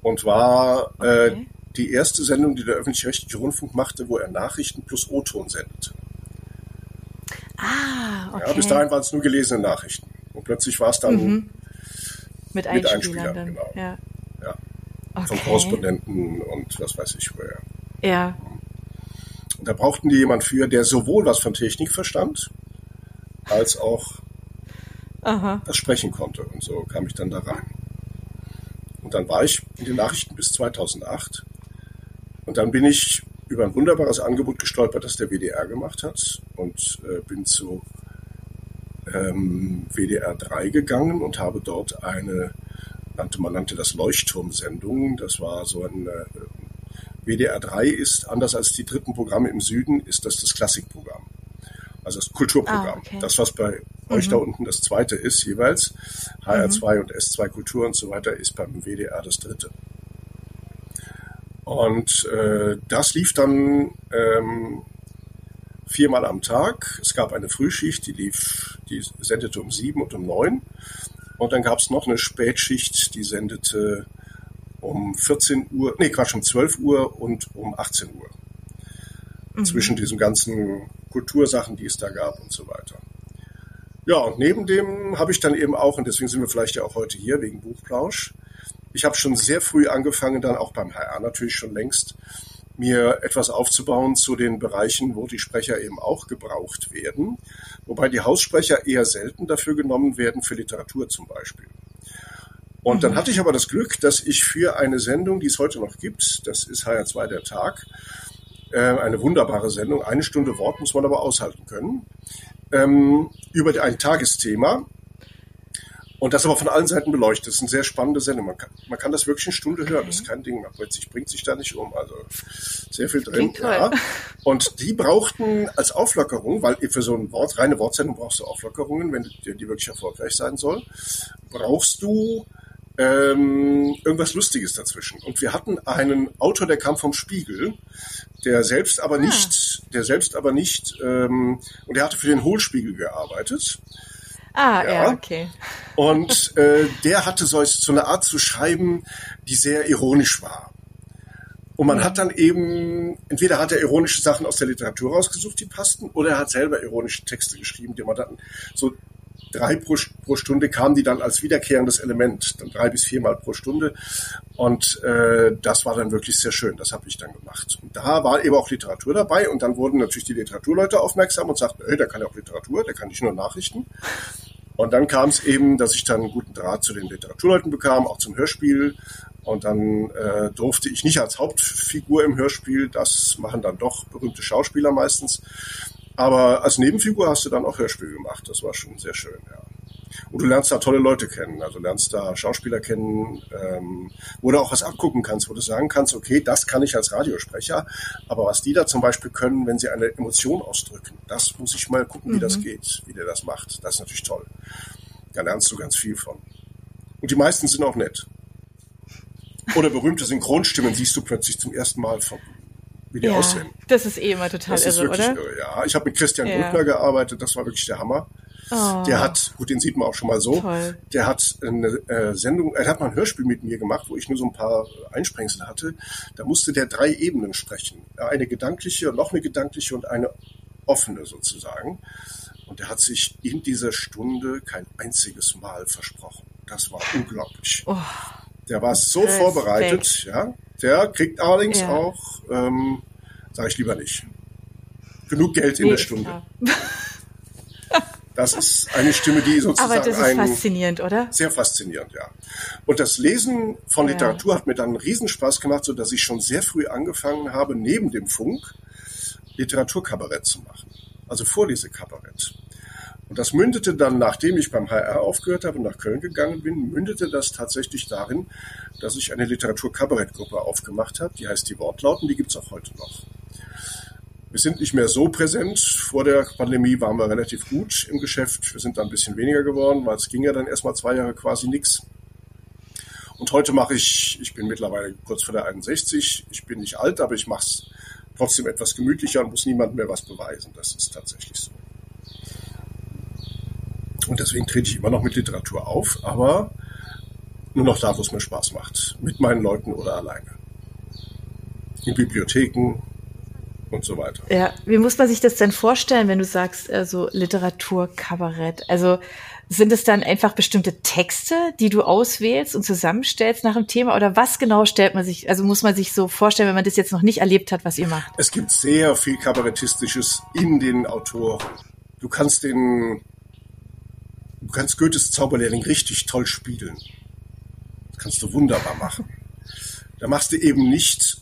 und war äh, okay. die erste Sendung, die der öffentlich-rechtliche Rundfunk machte, wo er Nachrichten plus O-Ton sendete. Ah, okay. Ja, bis dahin waren es nur gelesene Nachrichten. Und plötzlich war es dann mhm. Mit, mit Einspielern. Dann. Genau. Ja. ja. Okay. Von Korrespondenten und was weiß ich woher. Ja. Und da brauchten die jemand für, der sowohl was von Technik verstand, als auch Aha. das sprechen konnte. Und so kam ich dann da rein. Und dann war ich in den Nachrichten bis 2008. Und dann bin ich über ein wunderbares Angebot gestolpert, das der WDR gemacht hat und äh, bin zu ähm, WDR 3 gegangen und habe dort eine, nannte, man nannte das Leuchtturmsendung. Das war so ein äh, WDR 3 ist, anders als die dritten Programme im Süden, ist das das Klassikprogramm. Also das Kulturprogramm. Ah, okay. Das, was bei mhm. euch da unten das zweite ist, jeweils, HR2 mhm. und S2 Kultur und so weiter, ist beim WDR das dritte. Und äh, das lief dann ähm, viermal am Tag. Es gab eine Frühschicht, die lief, die sendete um sieben und um neun. Und dann gab es noch eine Spätschicht, die sendete um 14 Uhr, nee, Quatsch, um 12 Uhr und um 18 Uhr. Mhm. Zwischen diesen ganzen Kultursachen, die es da gab und so weiter. Ja, und neben dem habe ich dann eben auch, und deswegen sind wir vielleicht ja auch heute hier, wegen Buchplausch, ich habe schon sehr früh angefangen, dann auch beim HR natürlich schon längst, mir etwas aufzubauen zu den Bereichen, wo die Sprecher eben auch gebraucht werden, wobei die Haussprecher eher selten dafür genommen werden, für Literatur zum Beispiel. Und mhm. dann hatte ich aber das Glück, dass ich für eine Sendung, die es heute noch gibt, das ist HR2 der Tag, äh, eine wunderbare Sendung, eine Stunde Wort muss man aber aushalten können, ähm, über ein Tagesthema und das aber von allen Seiten beleuchtet. Das ist eine sehr spannende Sendung. Man kann, man kann das wirklich eine Stunde hören. Das ist kein Ding. Man bringt sich, bringt sich da nicht um. Also sehr viel drin. Ja. Und die brauchten als Auflockerung, weil für so ein Wort, reine Wortsendung brauchst du Auflockerungen, wenn die, die wirklich erfolgreich sein soll, brauchst du ähm, irgendwas Lustiges dazwischen. Und wir hatten einen Autor, der kam vom Spiegel, der selbst aber ah. nicht, der selbst aber nicht, ähm, und der hatte für den Hohlspiegel gearbeitet. Ah, ja, ja okay. Und äh, der hatte so, so eine Art zu schreiben, die sehr ironisch war. Und man hat dann eben, entweder hat er ironische Sachen aus der Literatur rausgesucht, die passten, oder er hat selber ironische Texte geschrieben, die man dann so drei pro, pro Stunde kamen die dann als wiederkehrendes Element, dann drei bis viermal pro Stunde. Und äh, das war dann wirklich sehr schön. Das habe ich dann gemacht. Und da war eben auch Literatur dabei. Und dann wurden natürlich die Literaturleute aufmerksam und sagten, hey, der kann ja auch Literatur, der kann nicht nur Nachrichten. Und dann kam es eben, dass ich dann einen guten Draht zu den Literaturleuten bekam, auch zum Hörspiel. Und dann äh, durfte ich nicht als Hauptfigur im Hörspiel, das machen dann doch berühmte Schauspieler meistens, aber als Nebenfigur hast du dann auch Hörspiel gemacht. Das war schon sehr schön, ja. Und du lernst da tolle Leute kennen. Also lernst da Schauspieler kennen, ähm, wo du auch was abgucken kannst, wo du sagen kannst, okay, das kann ich als Radiosprecher, aber was die da zum Beispiel können, wenn sie eine Emotion ausdrücken, das muss ich mal gucken, wie mhm. das geht, wie der das macht. Das ist natürlich toll. Da lernst du ganz viel von. Und die meisten sind auch nett. Oder berühmte Synchronstimmen siehst du plötzlich zum ersten Mal von, wie die ja, aussehen. Das ist eh immer total das irre, oder? Irre, ja, ich habe mit Christian ja. Gearbeitet, das war wirklich der Hammer. Oh. Der hat, gut, den sieht man auch schon mal so, Toll. der hat eine äh, Sendung, er hat mal ein Hörspiel mit mir gemacht, wo ich nur so ein paar Einsprengsel hatte. Da musste der drei Ebenen sprechen. Eine gedankliche, noch eine gedankliche und eine offene sozusagen. Und er hat sich in dieser Stunde kein einziges Mal versprochen. Das war unglaublich. Oh. Der war so Respekt. vorbereitet, ja. Der kriegt allerdings ja. auch, ähm, sage ich lieber nicht, genug Geld in nee, der Stunde. Das ist eine Stimme, die sozusagen. Aber das ist faszinierend, oder? Sehr faszinierend, ja. Und das Lesen von Literatur ja. hat mir dann einen Riesenspaß gemacht, so dass ich schon sehr früh angefangen habe, neben dem Funk Literaturkabarett zu machen. Also Vorlesekabarett. Und das mündete dann, nachdem ich beim HR aufgehört habe und nach Köln gegangen bin, mündete das tatsächlich darin, dass ich eine Literaturkabarettgruppe aufgemacht habe. Die heißt die Wortlauten, die gibt's auch heute noch. Wir sind nicht mehr so präsent. Vor der Pandemie waren wir relativ gut im Geschäft. Wir sind dann ein bisschen weniger geworden, weil es ging ja dann erstmal zwei Jahre quasi nichts. Und heute mache ich, ich bin mittlerweile kurz vor der 61, ich bin nicht alt, aber ich mache es trotzdem etwas gemütlicher und muss niemandem mehr was beweisen. Das ist tatsächlich so. Und deswegen trete ich immer noch mit Literatur auf, aber nur noch da, wo es mir Spaß macht. Mit meinen Leuten oder alleine. In Bibliotheken und so weiter. Ja, wie muss man sich das denn vorstellen, wenn du sagst, also Literatur, Kabarett? Also sind es dann einfach bestimmte Texte, die du auswählst und zusammenstellst nach dem Thema? Oder was genau stellt man sich, also muss man sich so vorstellen, wenn man das jetzt noch nicht erlebt hat, was ihr macht? Es gibt sehr viel Kabarettistisches in den Autoren. Du kannst den Du kannst Goethes Zauberlehrling richtig toll spielen. Das kannst du wunderbar machen. Da machst du eben nicht,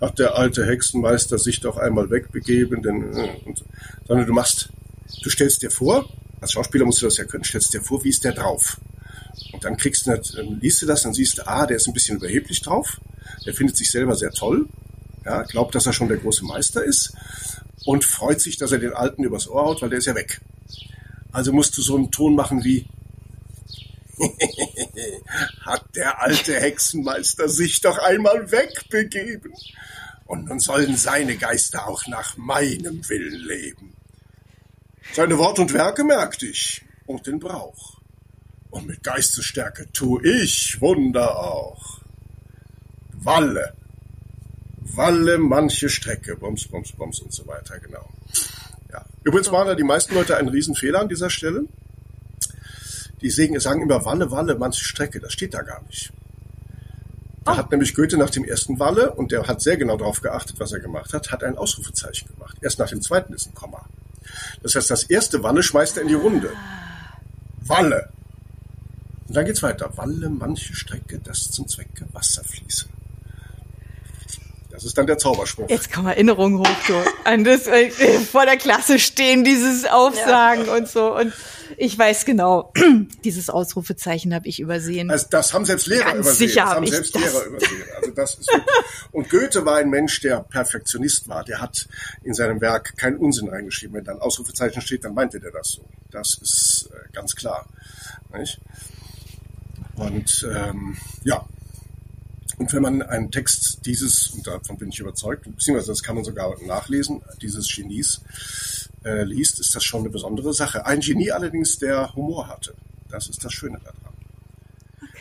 hat der alte Hexenmeister sich doch einmal wegbegeben, denn, äh, und, sondern du machst, du stellst dir vor, als Schauspieler musst du das ja können, stellst dir vor, wie ist der drauf? Und dann kriegst du, dann liest du das, dann siehst du, ah, der ist ein bisschen überheblich drauf, der findet sich selber sehr toll, ja, glaubt, dass er schon der große Meister ist und freut sich, dass er den Alten übers Ohr haut, weil der ist ja weg. Also musst du so einen Ton machen wie hat der alte Hexenmeister sich doch einmal wegbegeben. Und nun sollen seine Geister auch nach meinem Willen leben. Seine Wort und Werke merkte ich und den Brauch. Und mit Geistesstärke tu ich Wunder auch. Walle. Walle manche Strecke, Bums, Bums, Bums und so weiter, genau. Ja. Übrigens machen da die meisten Leute einen Riesenfehler an dieser Stelle. Die sagen immer Walle, Walle, manche Strecke. Das steht da gar nicht. Da oh. hat nämlich Goethe nach dem ersten Walle, und der hat sehr genau darauf geachtet, was er gemacht hat, hat ein Ausrufezeichen gemacht. Erst nach dem zweiten ist ein Komma. Das heißt, das erste Walle schmeißt er in die Runde. Walle. Und dann geht's weiter. Walle manche Strecke, das zum Zwecke Wasser fließen. Das ist dann der Zauberspruch. Jetzt kommen Erinnerungen hoch, so. An das, äh, vor der Klasse stehen, dieses Aufsagen ja. und so. Und ich weiß genau, dieses Ausrufezeichen habe ich übersehen. Also das haben selbst Lehrer Ganz übersehen. Sicher das haben selbst das. Lehrer übersehen. Also das ist wirklich, und Goethe war ein Mensch, der Perfektionist war. Der hat in seinem Werk keinen Unsinn reingeschrieben. Wenn dann Ausrufezeichen steht, dann meinte der das so. Das ist äh, ganz klar. Nicht? Und ähm, ja, und wenn man einen Text dieses, und davon bin ich überzeugt, beziehungsweise das kann man sogar nachlesen, dieses Genies äh, liest, ist das schon eine besondere Sache. Ein Genie allerdings, der Humor hatte. Das ist das Schöne daran.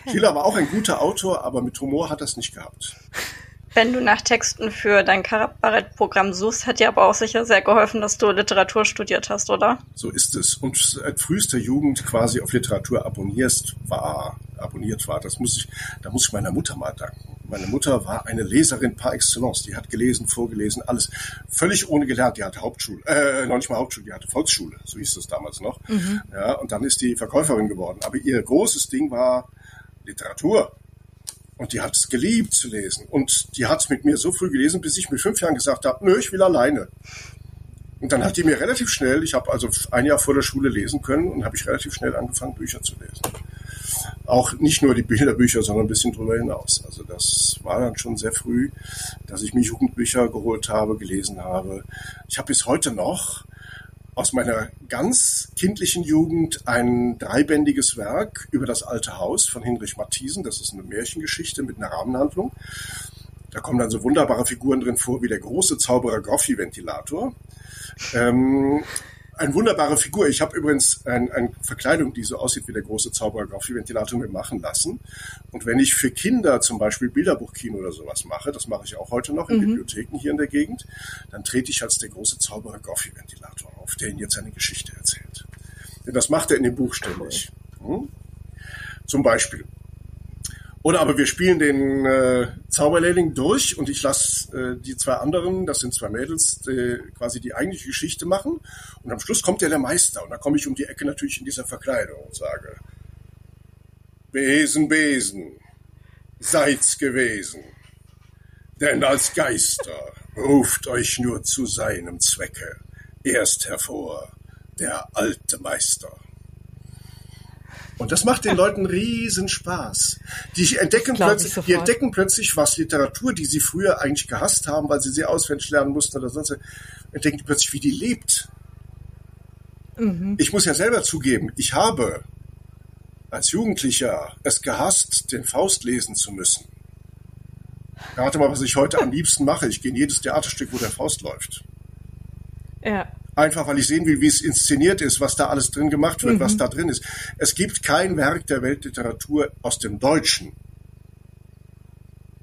Okay. Schiller war auch ein guter Autor, aber mit Humor hat er es nicht gehabt. Wenn du nach Texten für dein Kabarett-Programm suchst, hat dir aber auch sicher sehr geholfen, dass du Literatur studiert hast, oder? So ist es. Und seit frühester Jugend quasi auf Literatur abonnierst war, abonniert war. Das muss ich, da muss ich meiner Mutter mal danken. Meine Mutter war eine Leserin par excellence. Die hat gelesen, vorgelesen, alles. Völlig ohne gelernt. Die hatte Hauptschule, äh, noch nicht mal Hauptschule, die hatte Volksschule. So hieß es damals noch. Mhm. Ja, und dann ist die Verkäuferin geworden. Aber ihr großes Ding war Literatur. Und die hat es geliebt zu lesen. Und die hat es mit mir so früh gelesen, bis ich mit fünf Jahren gesagt habe, nö, ich will alleine. Und dann hat die mir relativ schnell, ich habe also ein Jahr vor der Schule lesen können und habe ich relativ schnell angefangen, Bücher zu lesen. Auch nicht nur die Bilderbücher, sondern ein bisschen drüber hinaus. Also das war dann schon sehr früh, dass ich mir Jugendbücher geholt habe, gelesen habe. Ich habe bis heute noch aus meiner ganz kindlichen Jugend ein dreibändiges Werk über das alte Haus von Hinrich Matthiesen. Das ist eine Märchengeschichte mit einer Rahmenhandlung. Da kommen dann so wunderbare Figuren drin vor wie der große Zauberer Goffi-Ventilator. Ähm, eine wunderbare Figur. Ich habe übrigens eine ein Verkleidung, die so aussieht wie der große Zauberer Goffi-Ventilator mir machen lassen. Und wenn ich für Kinder zum Beispiel Bilderbuchkino oder sowas mache, das mache ich auch heute noch in mhm. Bibliotheken hier in der Gegend, dann trete ich als der große Zauberer Goffi-Ventilator auf, der Ihnen jetzt eine Geschichte erzählt. Denn das macht er in dem Buch ständig. Hm? Zum Beispiel. Oder aber wir spielen den äh, Zauberlehrling durch und ich lasse äh, die zwei anderen, das sind zwei Mädels, äh, quasi die eigentliche Geschichte machen. Und am Schluss kommt ja der Meister. Und da komme ich um die Ecke natürlich in dieser Verkleidung und sage, Besen, Besen, seid's gewesen. Denn als Geister ruft euch nur zu seinem Zwecke erst hervor der alte Meister. Und das macht den Leuten riesen Spaß. Die entdecken, plötzlich, die entdecken plötzlich, was Literatur, die sie früher eigentlich gehasst haben, weil sie sie auswendig lernen mussten oder sonst, entdecken plötzlich, wie die lebt. Mhm. Ich muss ja selber zugeben, ich habe als Jugendlicher es gehasst, den Faust lesen zu müssen. Rate mal, was ich heute am liebsten mache. Ich gehe in jedes Theaterstück, wo der Faust läuft. Ja einfach weil ich sehen will, wie es inszeniert ist, was da alles drin gemacht wird, mhm. was da drin ist. Es gibt kein Werk der Weltliteratur aus dem Deutschen,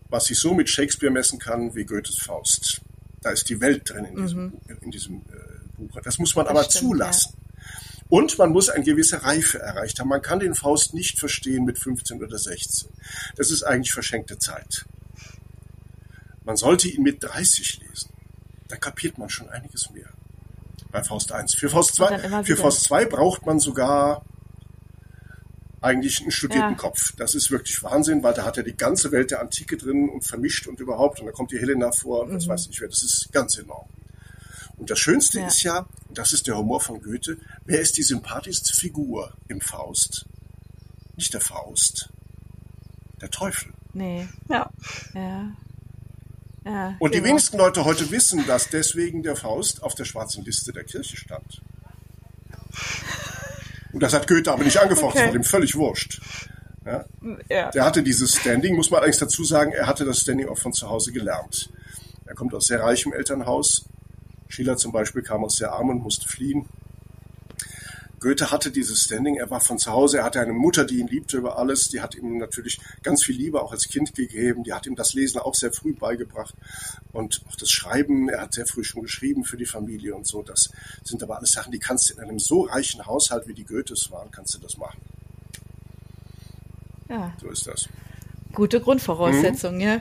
was sich so mit Shakespeare messen kann wie Goethes Faust. Da ist die Welt drin in diesem, mhm. in diesem äh, Buch. Das muss man das aber stimmt, zulassen. Ja. Und man muss eine gewisse Reife erreicht haben. Man kann den Faust nicht verstehen mit 15 oder 16. Das ist eigentlich verschenkte Zeit. Man sollte ihn mit 30 lesen. Da kapiert man schon einiges mehr bei Faust 1. Für Faust 2, für Faust 2 braucht man sogar eigentlich einen studierten ja. Kopf. Das ist wirklich Wahnsinn, weil da hat er die ganze Welt der Antike drin und vermischt und überhaupt. Und da kommt die Helena vor und mhm. was weiß ich wer. Das ist ganz enorm. Und das Schönste ja. ist ja, das ist der Humor von Goethe, wer ist die sympathischste Figur im Faust? Nicht der Faust, der Teufel. Nee. Ja. Ja. Ja, und genau. die wenigsten Leute heute wissen, dass deswegen der Faust auf der schwarzen Liste der Kirche stand. Und das hat Goethe aber nicht angefochten, okay. das war ihm völlig wurscht. Ja? Ja. Der hatte dieses Standing, muss man allerdings dazu sagen, er hatte das Standing auch von zu Hause gelernt. Er kommt aus sehr reichem Elternhaus. Schiller zum Beispiel kam aus sehr arm und musste fliehen. Goethe hatte dieses Standing, er war von zu Hause, er hatte eine Mutter, die ihn liebte über alles, die hat ihm natürlich ganz viel Liebe auch als Kind gegeben, die hat ihm das Lesen auch sehr früh beigebracht und auch das Schreiben, er hat sehr früh schon geschrieben für die Familie und so, das sind aber alles Sachen, die kannst du in einem so reichen Haushalt, wie die Goethes waren, kannst du das machen. Ja. So ist das. Gute Grundvoraussetzung, mhm. ja.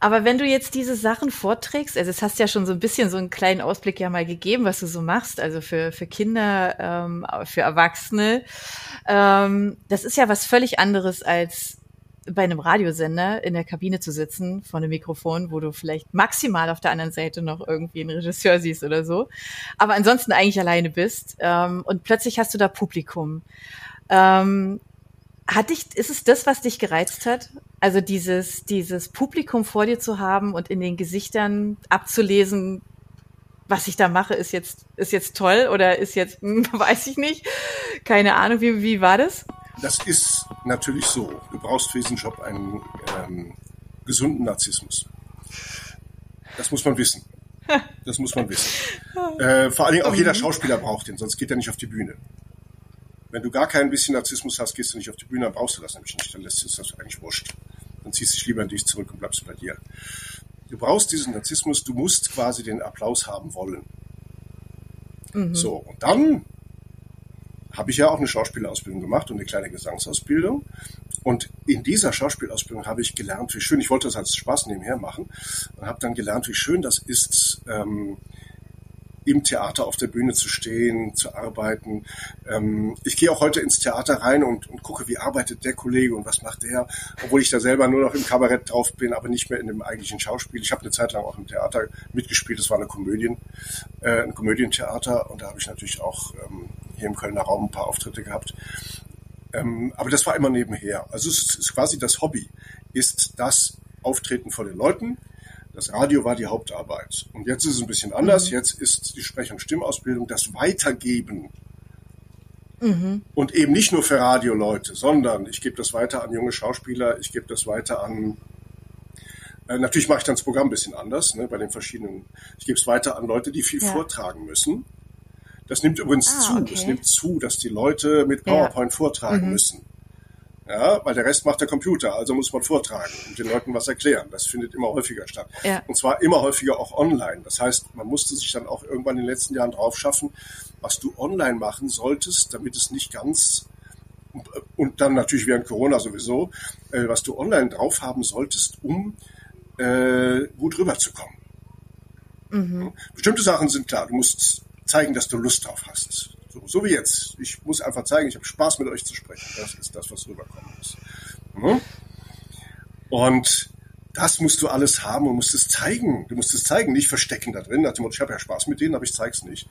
Aber wenn du jetzt diese Sachen vorträgst, also es hast ja schon so ein bisschen so einen kleinen Ausblick ja mal gegeben, was du so machst, also für, für Kinder, ähm, für Erwachsene, ähm, das ist ja was völlig anderes als bei einem Radiosender in der Kabine zu sitzen vor einem Mikrofon, wo du vielleicht maximal auf der anderen Seite noch irgendwie einen Regisseur siehst oder so, aber ansonsten eigentlich alleine bist ähm, und plötzlich hast du da Publikum. Ähm, hat dich, ist es das, was dich gereizt hat? Also dieses, dieses Publikum vor dir zu haben und in den Gesichtern abzulesen, was ich da mache, ist jetzt, ist jetzt toll oder ist jetzt, hm, weiß ich nicht. Keine Ahnung, wie, wie war das? Das ist natürlich so. Du brauchst für diesen Job einen ähm, gesunden Narzissmus. Das muss man wissen. Das muss man wissen. Äh, vor allen Dingen auch jeder Schauspieler braucht den, sonst geht er nicht auf die Bühne. Wenn du gar kein bisschen Narzissmus hast, gehst du nicht auf die Bühne, dann brauchst du das nämlich nicht. Dann lässt es das eigentlich wurscht. Dann ziehst du dich lieber in dich zurück und bleibst bei dir. Du brauchst diesen Narzissmus, du musst quasi den Applaus haben wollen. Mhm. So, und dann habe ich ja auch eine Schauspielausbildung gemacht und eine kleine Gesangsausbildung. Und in dieser Schauspielausbildung habe ich gelernt, wie schön, ich wollte das als Spaß nebenher machen, und habe dann gelernt, wie schön das ist, ähm, im Theater auf der Bühne zu stehen, zu arbeiten. Ähm, ich gehe auch heute ins Theater rein und, und gucke, wie arbeitet der Kollege und was macht der, obwohl ich da selber nur noch im Kabarett drauf bin, aber nicht mehr in dem eigentlichen Schauspiel. Ich habe eine Zeit lang auch im Theater mitgespielt, das war eine Komödien, äh, ein Komödientheater und da habe ich natürlich auch ähm, hier im Kölner Raum ein paar Auftritte gehabt. Ähm, aber das war immer nebenher. Also es ist quasi das Hobby, ist das Auftreten vor den Leuten, das Radio war die Hauptarbeit. Und jetzt ist es ein bisschen anders. Mhm. Jetzt ist die Sprech- und Stimmausbildung das Weitergeben. Mhm. Und eben nicht nur für Radioleute, sondern ich gebe das weiter an junge Schauspieler, ich gebe das weiter an äh, Natürlich mache ich dann das Programm ein bisschen anders, ne, bei den verschiedenen. Ich gebe es weiter an Leute, die viel ja. vortragen müssen. Das nimmt übrigens ah, zu. Okay. Das nimmt zu, dass die Leute mit PowerPoint ja. vortragen mhm. müssen. Ja, weil der Rest macht der Computer, also muss man vortragen und den Leuten was erklären. Das findet immer häufiger statt. Ja. Und zwar immer häufiger auch online. Das heißt, man musste sich dann auch irgendwann in den letzten Jahren drauf schaffen, was du online machen solltest, damit es nicht ganz und dann natürlich während Corona sowieso, äh, was du online drauf haben solltest, um äh, gut rüberzukommen. Mhm. Bestimmte Sachen sind klar. Du musst zeigen, dass du Lust drauf hast. So, so wie jetzt. Ich muss einfach zeigen, ich habe Spaß mit euch zu sprechen. Das ist das, was rüberkommen muss. Mhm. Und das musst du alles haben und musst es zeigen. Du musst es zeigen, nicht verstecken da drin. Nach dem Motto, ich habe ja Spaß mit denen, aber ich zeig's nicht.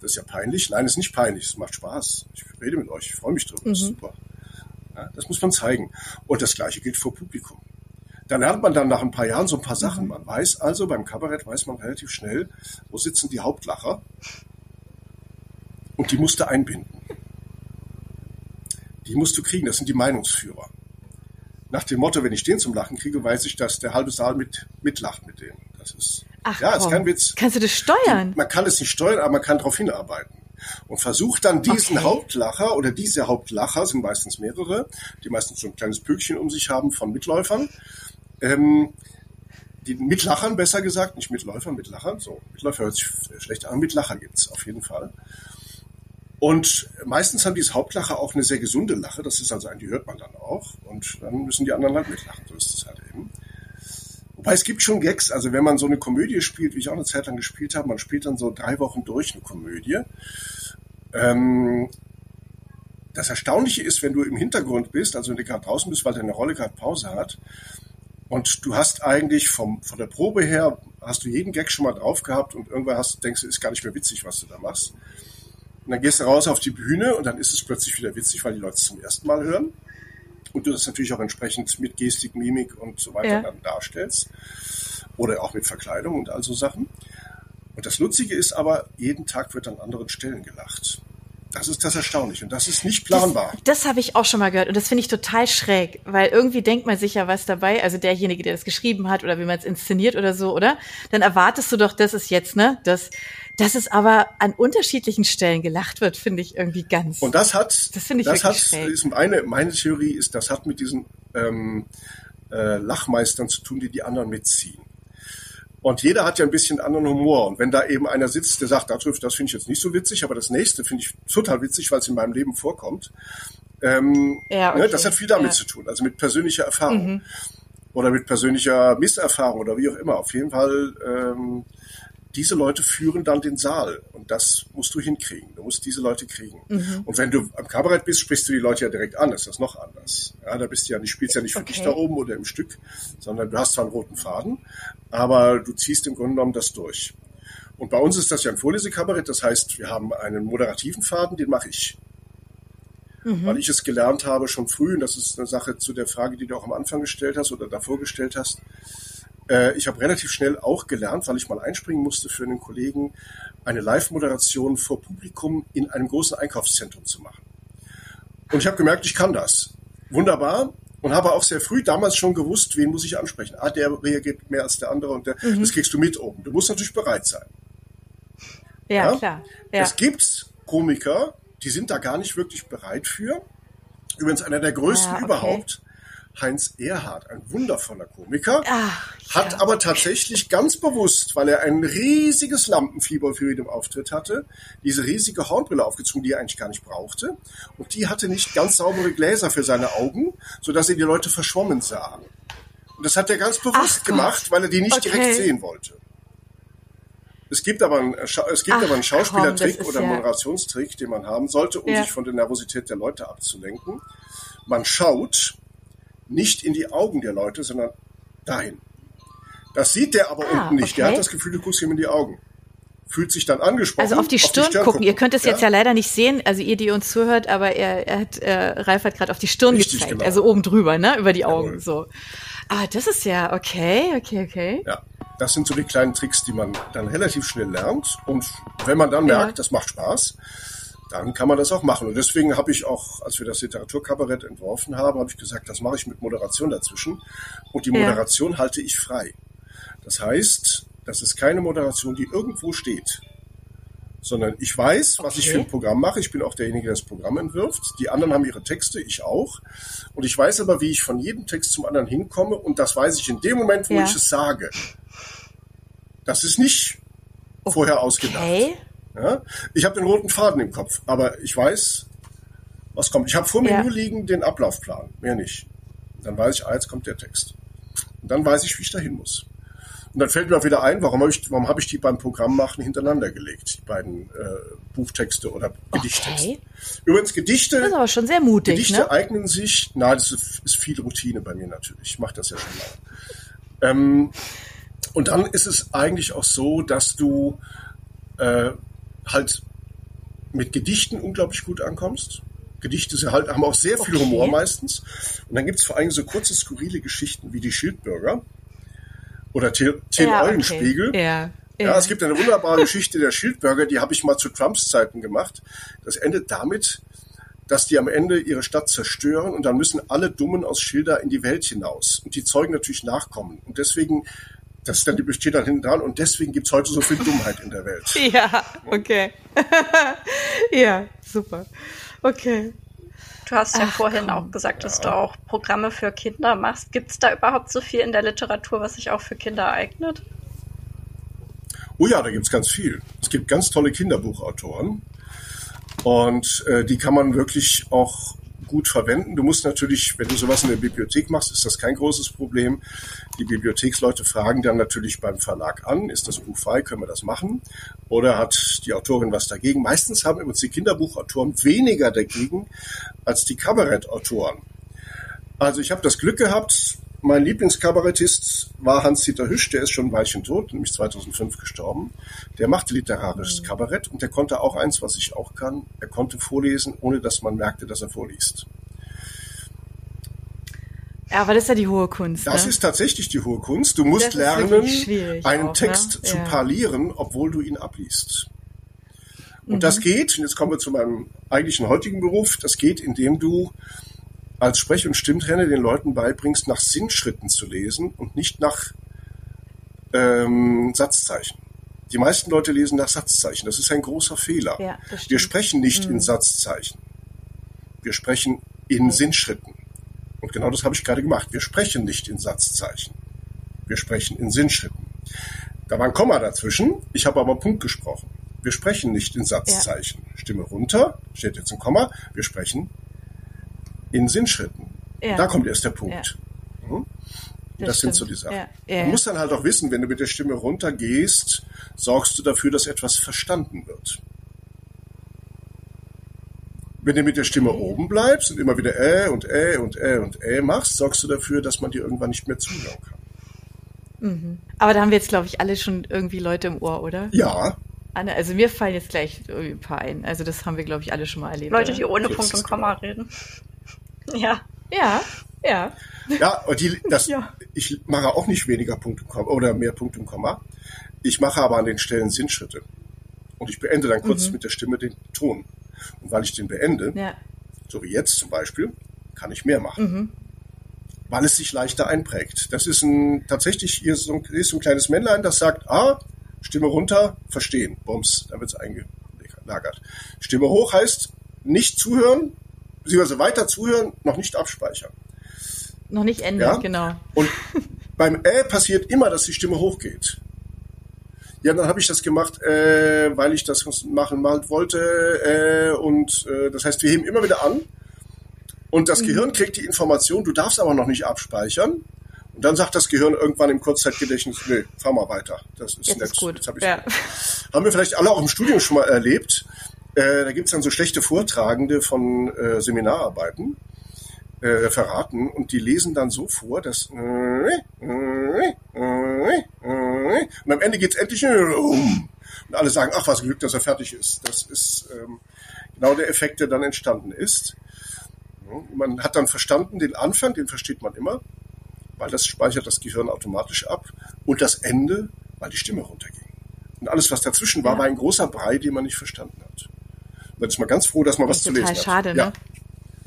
Das ist ja peinlich. Nein, es ist nicht peinlich. Es macht Spaß. Ich rede mit euch. Ich freue mich drüber. Mhm. Das ist super. Ja, das muss man zeigen. Und das Gleiche gilt vor Publikum. Dann lernt man dann nach ein paar Jahren so ein paar Sachen. Mhm. Man weiß also, beim Kabarett weiß man relativ schnell, wo sitzen die Hauptlacher und die musst du einbinden. Die musst du kriegen, das sind die Meinungsführer. Nach dem Motto, wenn ich den zum Lachen kriege, weiß ich, dass der halbe Saal mit, mitlacht mit denen. Das ist, Ach, ja, ist kein Witz. Kannst du das steuern? Man kann es nicht steuern, aber man kann darauf hinarbeiten. Und versucht dann diesen okay. Hauptlacher oder diese Hauptlacher, sind meistens mehrere, die meistens so ein kleines Pülkchen um sich haben von Mitläufern, ähm, die Mitlachern besser gesagt, nicht Mitläufern, Mitlachern, so, Mitläufer hört sich schlecht an, Mitlacher gibt's auf jeden Fall. Und meistens haben diese Hauptlacher auch eine sehr gesunde Lache. Das ist also ein, die hört man dann auch. Und dann müssen die anderen halt mitlachen. So ist es halt eben. Wobei es gibt schon Gags. Also wenn man so eine Komödie spielt, wie ich auch eine Zeit lang gespielt habe, man spielt dann so drei Wochen durch eine Komödie. Ähm, das Erstaunliche ist, wenn du im Hintergrund bist, also wenn du gerade draußen bist, weil deine Rolle gerade Pause hat, und du hast eigentlich vom, von der Probe her, hast du jeden Gag schon mal drauf gehabt und irgendwann hast, denkst du, ist gar nicht mehr witzig, was du da machst. Und dann gehst du raus auf die Bühne und dann ist es plötzlich wieder witzig, weil die Leute es zum ersten Mal hören. Und du das natürlich auch entsprechend mit Gestik, Mimik und so weiter ja. dann darstellst. Oder auch mit Verkleidung und all so Sachen. Und das Lustige ist aber, jeden Tag wird an anderen Stellen gelacht. Das ist das Erstaunliche und das ist nicht planbar. Das, das habe ich auch schon mal gehört und das finde ich total schräg, weil irgendwie denkt man sich ja was dabei, also derjenige, der das geschrieben hat oder wie man es inszeniert oder so, oder? Dann erwartest du doch, das ist jetzt, ne? Das, dass es aber an unterschiedlichen Stellen gelacht wird, finde ich irgendwie ganz. Und das hat, das finde ich das hat, schräg. Ist meine, meine Theorie ist, das hat mit diesen ähm, äh, Lachmeistern zu tun, die die anderen mitziehen. Und jeder hat ja ein bisschen anderen Humor. Und wenn da eben einer sitzt, der sagt, das finde ich jetzt nicht so witzig, aber das nächste finde ich total witzig, weil es in meinem Leben vorkommt. Ähm, ja, okay. ne, das hat viel damit ja. zu tun, also mit persönlicher Erfahrung. Mhm. Oder mit persönlicher Misserfahrung oder wie auch immer. Auf jeden Fall ähm, diese Leute führen dann den Saal und das musst du hinkriegen. Du musst diese Leute kriegen. Mhm. Und wenn du am Kabarett bist, sprichst du die Leute ja direkt an. Das ist das noch anders. Ja, da bist du ja, du spielst ja nicht für okay. dich da oben oder im Stück, sondern du hast zwar einen roten Faden, aber du ziehst im Grunde genommen das durch. Und bei uns ist das ja ein Vorlesekabarett, das heißt, wir haben einen moderativen Faden, den mache ich. Mhm. Weil ich es gelernt habe schon früh, und das ist eine Sache zu der Frage, die du auch am Anfang gestellt hast oder davor gestellt hast, äh, ich habe relativ schnell auch gelernt, weil ich mal einspringen musste für einen Kollegen, eine Live-Moderation vor Publikum in einem großen Einkaufszentrum zu machen. Und ich habe gemerkt, ich kann das. Wunderbar. Und habe auch sehr früh damals schon gewusst, wen muss ich ansprechen. Ah, der reagiert mehr als der andere und der, mhm. das kriegst du mit oben. Du musst natürlich bereit sein. Ja, ja? klar. Ja. Es gibt Komiker, die sind da gar nicht wirklich bereit für. Übrigens einer der größten ah, okay. überhaupt. Heinz Erhardt, ein wundervoller Komiker, Ach, ja. hat aber tatsächlich ganz bewusst, weil er ein riesiges Lampenfieber für jeden Auftritt hatte, diese riesige Hornbrille aufgezogen, die er eigentlich gar nicht brauchte. Und die hatte nicht ganz saubere Gläser für seine Augen, sodass er die Leute verschwommen sah. Und das hat er ganz bewusst Ach, gemacht, weil er die nicht okay. direkt sehen wollte. Es gibt aber einen, es gibt Ach, aber einen Schauspielertrick oder ja Moderationstrick, den man haben sollte, um ja. sich von der Nervosität der Leute abzulenken. Man schaut nicht in die Augen der Leute, sondern dahin. Das sieht der aber ah, unten nicht. Okay. Der hat das Gefühl, du guckst ihm in die Augen. Fühlt sich dann angesprochen. Also auf die Stirn, auf die Stirn gucken. gucken. Ihr könnt es ja? jetzt ja leider nicht sehen, also ihr, die uns zuhört, aber er, er hat, äh, Ralf hat gerade auf die Stirn Richtig, gezeigt, genau. also oben drüber, ne, über die Augen, Jawohl. so. Ah, das ist ja okay, okay, okay. Ja, das sind so die kleinen Tricks, die man dann relativ schnell lernt. Und wenn man dann merkt, ja. das macht Spaß, dann kann man das auch machen. Und deswegen habe ich auch, als wir das Literaturkabarett entworfen haben, habe ich gesagt, das mache ich mit Moderation dazwischen. Und die Moderation ja. halte ich frei. Das heißt, das ist keine Moderation, die irgendwo steht, sondern ich weiß, was okay. ich für ein Programm mache. Ich bin auch derjenige, der das Programm entwirft. Die anderen haben ihre Texte, ich auch. Und ich weiß aber, wie ich von jedem Text zum anderen hinkomme. Und das weiß ich in dem Moment, wo ja. ich es sage. Das ist nicht okay. vorher ausgedacht. Ja? Ich habe den roten Faden im Kopf, aber ich weiß, was kommt. Ich habe vor mir ja. nur liegen den Ablaufplan, mehr nicht. Dann weiß ich, ah, jetzt kommt der Text. Und dann weiß ich, wie ich dahin muss. Und dann fällt mir auch wieder ein, warum habe ich, warum hab ich die beim Programm machen hintereinander gelegt, die beiden äh, Buchtexte oder Gedichttexte. Okay. Übrigens, Gedichte. Das ist aber schon sehr mutig. Gedichte ne? eignen sich, na, das ist, ist viel Routine bei mir natürlich. Ich mache das ja schon mal. Ähm, und dann ist es eigentlich auch so, dass du äh, halt mit Gedichten unglaublich gut ankommst. Gedichte halt, haben auch sehr viel okay. Humor meistens. Und dann gibt es vor allem so kurze, skurrile Geschichten wie die Schildbürger oder Till, Till ja, Eulenspiegel. Okay. Ja. Ja, es gibt eine wunderbare Geschichte der Schildbürger, die habe ich mal zu Trumps Zeiten gemacht. Das endet damit, dass die am Ende ihre Stadt zerstören und dann müssen alle Dummen aus Schilder in die Welt hinaus. Und die Zeugen natürlich nachkommen. Und deswegen das die besteht dann hinten dran und deswegen gibt es heute so viel Dummheit in der Welt. Ja, okay. ja, super. Okay. Du hast ja Ach, vorhin komm. auch gesagt, dass ja. du auch Programme für Kinder machst. Gibt es da überhaupt so viel in der Literatur, was sich auch für Kinder eignet? Oh ja, da gibt es ganz viel. Es gibt ganz tolle Kinderbuchautoren. Und äh, die kann man wirklich auch gut verwenden. Du musst natürlich, wenn du sowas in der Bibliothek machst, ist das kein großes Problem. Die Bibliotheksleute fragen dann natürlich beim Verlag an, ist das Buch frei, können wir das machen? Oder hat die Autorin was dagegen? Meistens haben übrigens die Kinderbuchautoren weniger dagegen als die Kabarettautoren. Also ich habe das Glück gehabt, mein Lieblingskabarettist war Hans-Dieter Hüsch, der ist schon ein Weilchen tot, nämlich 2005 gestorben. Der machte literarisches mhm. Kabarett und der konnte auch eins, was ich auch kann. Er konnte vorlesen, ohne dass man merkte, dass er vorliest. Ja, aber das ist ja die hohe Kunst. Das ne? ist tatsächlich die hohe Kunst. Du musst lernen, einen auch, ne? Text ne? zu ja. parlieren, obwohl du ihn abliest. Und mhm. das geht, und jetzt kommen wir zu meinem eigentlichen heutigen Beruf, das geht, indem du als Sprech- und Stimmtrainer den Leuten beibringst, nach Sinnschritten zu lesen und nicht nach ähm, Satzzeichen. Die meisten Leute lesen nach Satzzeichen. Das ist ein großer Fehler. Ja, wir sprechen nicht mhm. in Satzzeichen. Wir sprechen in okay. Sinnschritten. Und genau das habe ich gerade gemacht. Wir sprechen nicht in Satzzeichen. Wir sprechen in Sinnschritten. Da war ein Komma dazwischen. Ich habe aber einen Punkt gesprochen. Wir sprechen nicht in Satzzeichen. Ja. Stimme runter, steht jetzt ein Komma. Wir sprechen in Sinnschritten. Ja. Da kommt erst der Punkt. Ja. Hm? Das, das sind so die Sachen. Ja. Ja. Du musst dann halt auch wissen, wenn du mit der Stimme runtergehst, sorgst du dafür, dass etwas verstanden wird. Wenn du mit der Stimme oben bleibst und immer wieder äh und äh und äh und äh machst, sorgst du dafür, dass man dir irgendwann nicht mehr zuhören kann. Mhm. Aber da haben wir jetzt, glaube ich, alle schon irgendwie Leute im Ohr, oder? Ja. Also mir fallen jetzt gleich ein paar ein. Also das haben wir, glaube ich, alle schon mal erlebt. Leute, die ohne Punkt und Komma reden. Ja. Ja, ja. Ja, und die, das, ja. ich mache auch nicht weniger Punkt und Komma oder mehr Punkt und Komma. Ich mache aber an den Stellen Sinnschritte. Und ich beende dann kurz mhm. mit der Stimme den Ton. Und weil ich den beende, ja. so wie jetzt zum Beispiel, kann ich mehr machen. Mhm. Weil es sich leichter einprägt. Das ist ein, tatsächlich, hier ist so ein, ist so ein kleines Männlein, das sagt, ah, Stimme runter, verstehen, bums, da wird es eingelagert. Stimme hoch heißt, nicht zuhören, beziehungsweise weiter zuhören, noch nicht abspeichern. Noch nicht ändern, ja? genau. Und beim Ä passiert immer, dass die Stimme hochgeht. Ja, dann habe ich das gemacht, äh, weil ich das machen mal wollte. Äh, und äh, das heißt, wir heben immer wieder an. Und das mhm. Gehirn kriegt die Information, du darfst aber noch nicht abspeichern. Und dann sagt das Gehirn irgendwann im Kurzzeitgedächtnis, nee, fahr mal weiter. Das ist Jetzt nett. Ist gut. Jetzt hab ja. Haben wir vielleicht alle auch im Studium schon mal erlebt. Äh, da gibt's dann so schlechte Vortragende von äh, Seminararbeiten äh, Referaten und die lesen dann so vor, dass und am Ende geht's endlich und alle sagen, ach was Glück, dass er fertig ist. Das ist ähm, genau der Effekt, der dann entstanden ist. Man hat dann verstanden, den Anfang, den versteht man immer, weil das speichert das Gehirn automatisch ab und das Ende, weil die Stimme runterging. Und alles, was dazwischen war, ja. war ein großer Brei, den man nicht verstanden hat. Dann ist man ganz froh, dass man was zu lesen hat. Total schade, ne?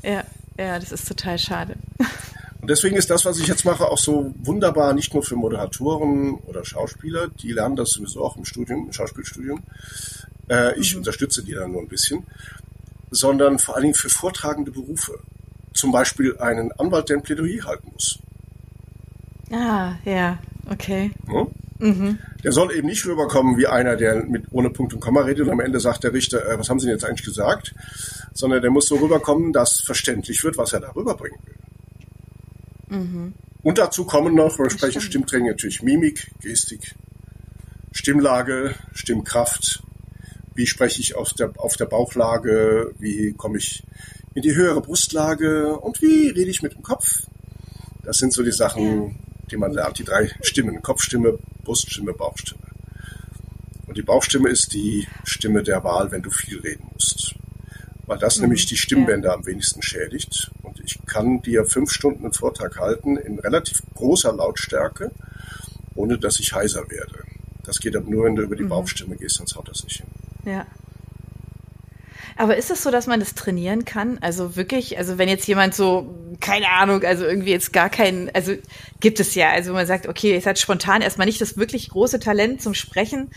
Ja. Ja, das ist total schade. Und deswegen ist das, was ich jetzt mache, auch so wunderbar, nicht nur für Moderatoren oder Schauspieler, die lernen das sowieso auch im Studium, im Schauspielstudium. Äh, ich mhm. unterstütze die dann nur ein bisschen, sondern vor allen Dingen für vortragende Berufe. Zum Beispiel einen Anwalt, der ein Plädoyer halten muss. Ah, ja, okay. Ja? Mhm. Der soll eben nicht rüberkommen wie einer, der mit ohne Punkt und Komma redet und am Ende sagt der Richter, äh, was haben Sie denn jetzt eigentlich gesagt? Sondern der muss so rüberkommen, dass verständlich wird, was er da rüberbringen will. Mhm. Und dazu kommen noch, wir sprechen Stimmtraining natürlich Mimik, Gestik, Stimmlage, Stimmkraft. Wie spreche ich auf der, auf der Bauchlage? Wie komme ich in die höhere Brustlage? Und wie rede ich mit dem Kopf? Das sind so die Sachen, die man lernt. Die drei Stimmen. Kopfstimme, Bruststimme, Bauchstimme. Und die Bauchstimme ist die Stimme der Wahl, wenn du viel reden musst. Weil das mhm, nämlich die Stimmbänder ja. am wenigsten schädigt. Und ich kann dir fünf Stunden einen Vortrag halten in relativ großer Lautstärke, ohne dass ich heiser werde. Das geht aber nur, wenn du über die mhm. Bauchstimme gehst, sonst haut das nicht hin. Ja. Aber ist es so, dass man das trainieren kann? Also wirklich, also wenn jetzt jemand so, keine Ahnung, also irgendwie jetzt gar keinen, also gibt es ja, also man sagt, okay, es hat spontan erstmal nicht das wirklich große Talent zum Sprechen,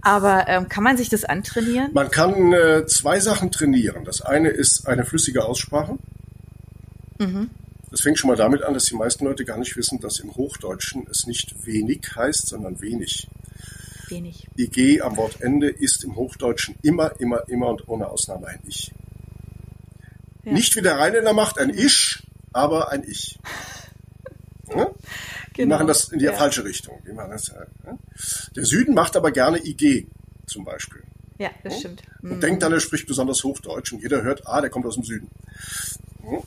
aber ähm, kann man sich das antrainieren? Man kann äh, zwei Sachen trainieren. Das eine ist eine flüssige Aussprache. Mhm. Das fängt schon mal damit an, dass die meisten Leute gar nicht wissen, dass im Hochdeutschen es nicht wenig heißt, sondern wenig wenig. IG am Wortende ist im Hochdeutschen immer, immer, immer und ohne Ausnahme ein Ich. Ja. Nicht wie der Rheinländer macht, ein Ich, aber ein Ich. Die genau. machen das in die ja. falsche Richtung. Die machen das, ja? Der Süden macht aber gerne IG zum Beispiel. Ja, das stimmt. Und mhm. denkt dann, er spricht besonders Hochdeutsch und jeder hört, ah, der kommt aus dem Süden.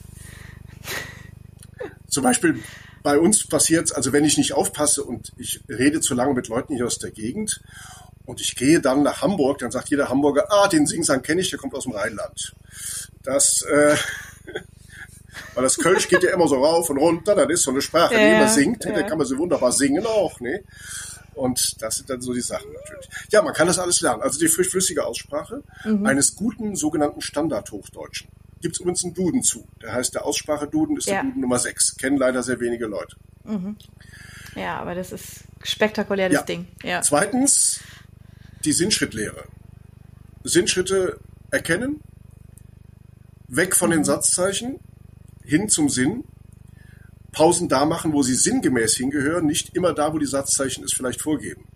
Zum Beispiel bei uns passiert also wenn ich nicht aufpasse und ich rede zu lange mit Leuten hier aus der Gegend und ich gehe dann nach Hamburg, dann sagt jeder Hamburger, ah, den Singsang kenne ich, der kommt aus dem Rheinland. Das, äh, weil das Kölsch geht ja immer so rauf und runter, das ist so eine Sprache, ja, die immer singt, ja. da kann man sie wunderbar singen auch, ne? Und das sind dann so die Sachen natürlich. Ja, man kann das alles lernen. Also die flüssige Aussprache mhm. eines guten sogenannten Standardhochdeutschen. Gibt es übrigens einen Duden zu. Der heißt der Aussprache-Duden, ist ja. der Duden Nummer 6. Kennen leider sehr wenige Leute. Mhm. Ja, aber das ist spektakulär, das ja. Ding. Ja. Zweitens, die Sinnschrittlehre. Sinnschritte erkennen, weg von mhm. den Satzzeichen, hin zum Sinn, Pausen da machen, wo sie sinngemäß hingehören, nicht immer da, wo die Satzzeichen es vielleicht vorgeben.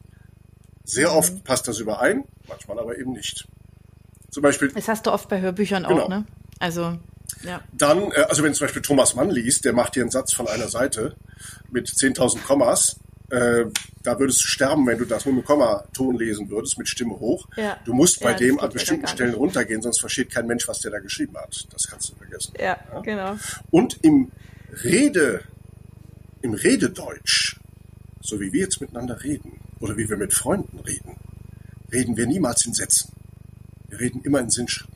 Sehr oft mhm. passt das überein, manchmal aber eben nicht. Zum Beispiel. Das hast du oft bei Hörbüchern genau. auch, ne? Also, ja. Dann, äh, also wenn zum Beispiel Thomas Mann liest, der macht hier einen Satz von einer Seite mit 10.000 Kommas, äh, da würdest du sterben, wenn du das nur mit Kommaton lesen würdest, mit Stimme hoch. Ja. Du musst bei ja, dem an bestimmten Stellen runtergehen, sonst versteht kein Mensch, was der da geschrieben hat. Das kannst du vergessen. Ja, ja? genau. Und im Rede, im Rededeutsch, so wie wir jetzt miteinander reden oder wie wir mit Freunden reden, reden wir niemals in Sätzen. Wir reden immer in Sinnschritten.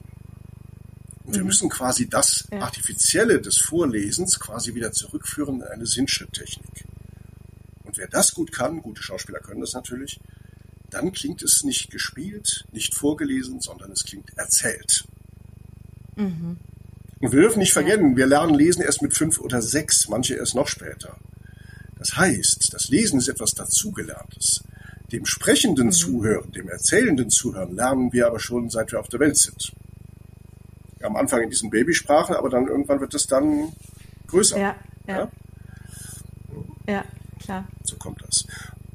Und mhm. wir müssen quasi das Artifizielle des Vorlesens quasi wieder zurückführen in eine Sinnschritttechnik. Und wer das gut kann, gute Schauspieler können das natürlich, dann klingt es nicht gespielt, nicht vorgelesen, sondern es klingt erzählt. Mhm. Und wir dürfen nicht vergessen, wir lernen Lesen erst mit fünf oder sechs, manche erst noch später. Das heißt, das Lesen ist etwas Dazugelerntes. Dem sprechenden mhm. Zuhören, dem erzählenden Zuhören lernen wir aber schon, seit wir auf der Welt sind. Am Anfang in diesen Babysprachen, aber dann irgendwann wird es dann größer. Ja, ja. ja? ja klar. So kommt das.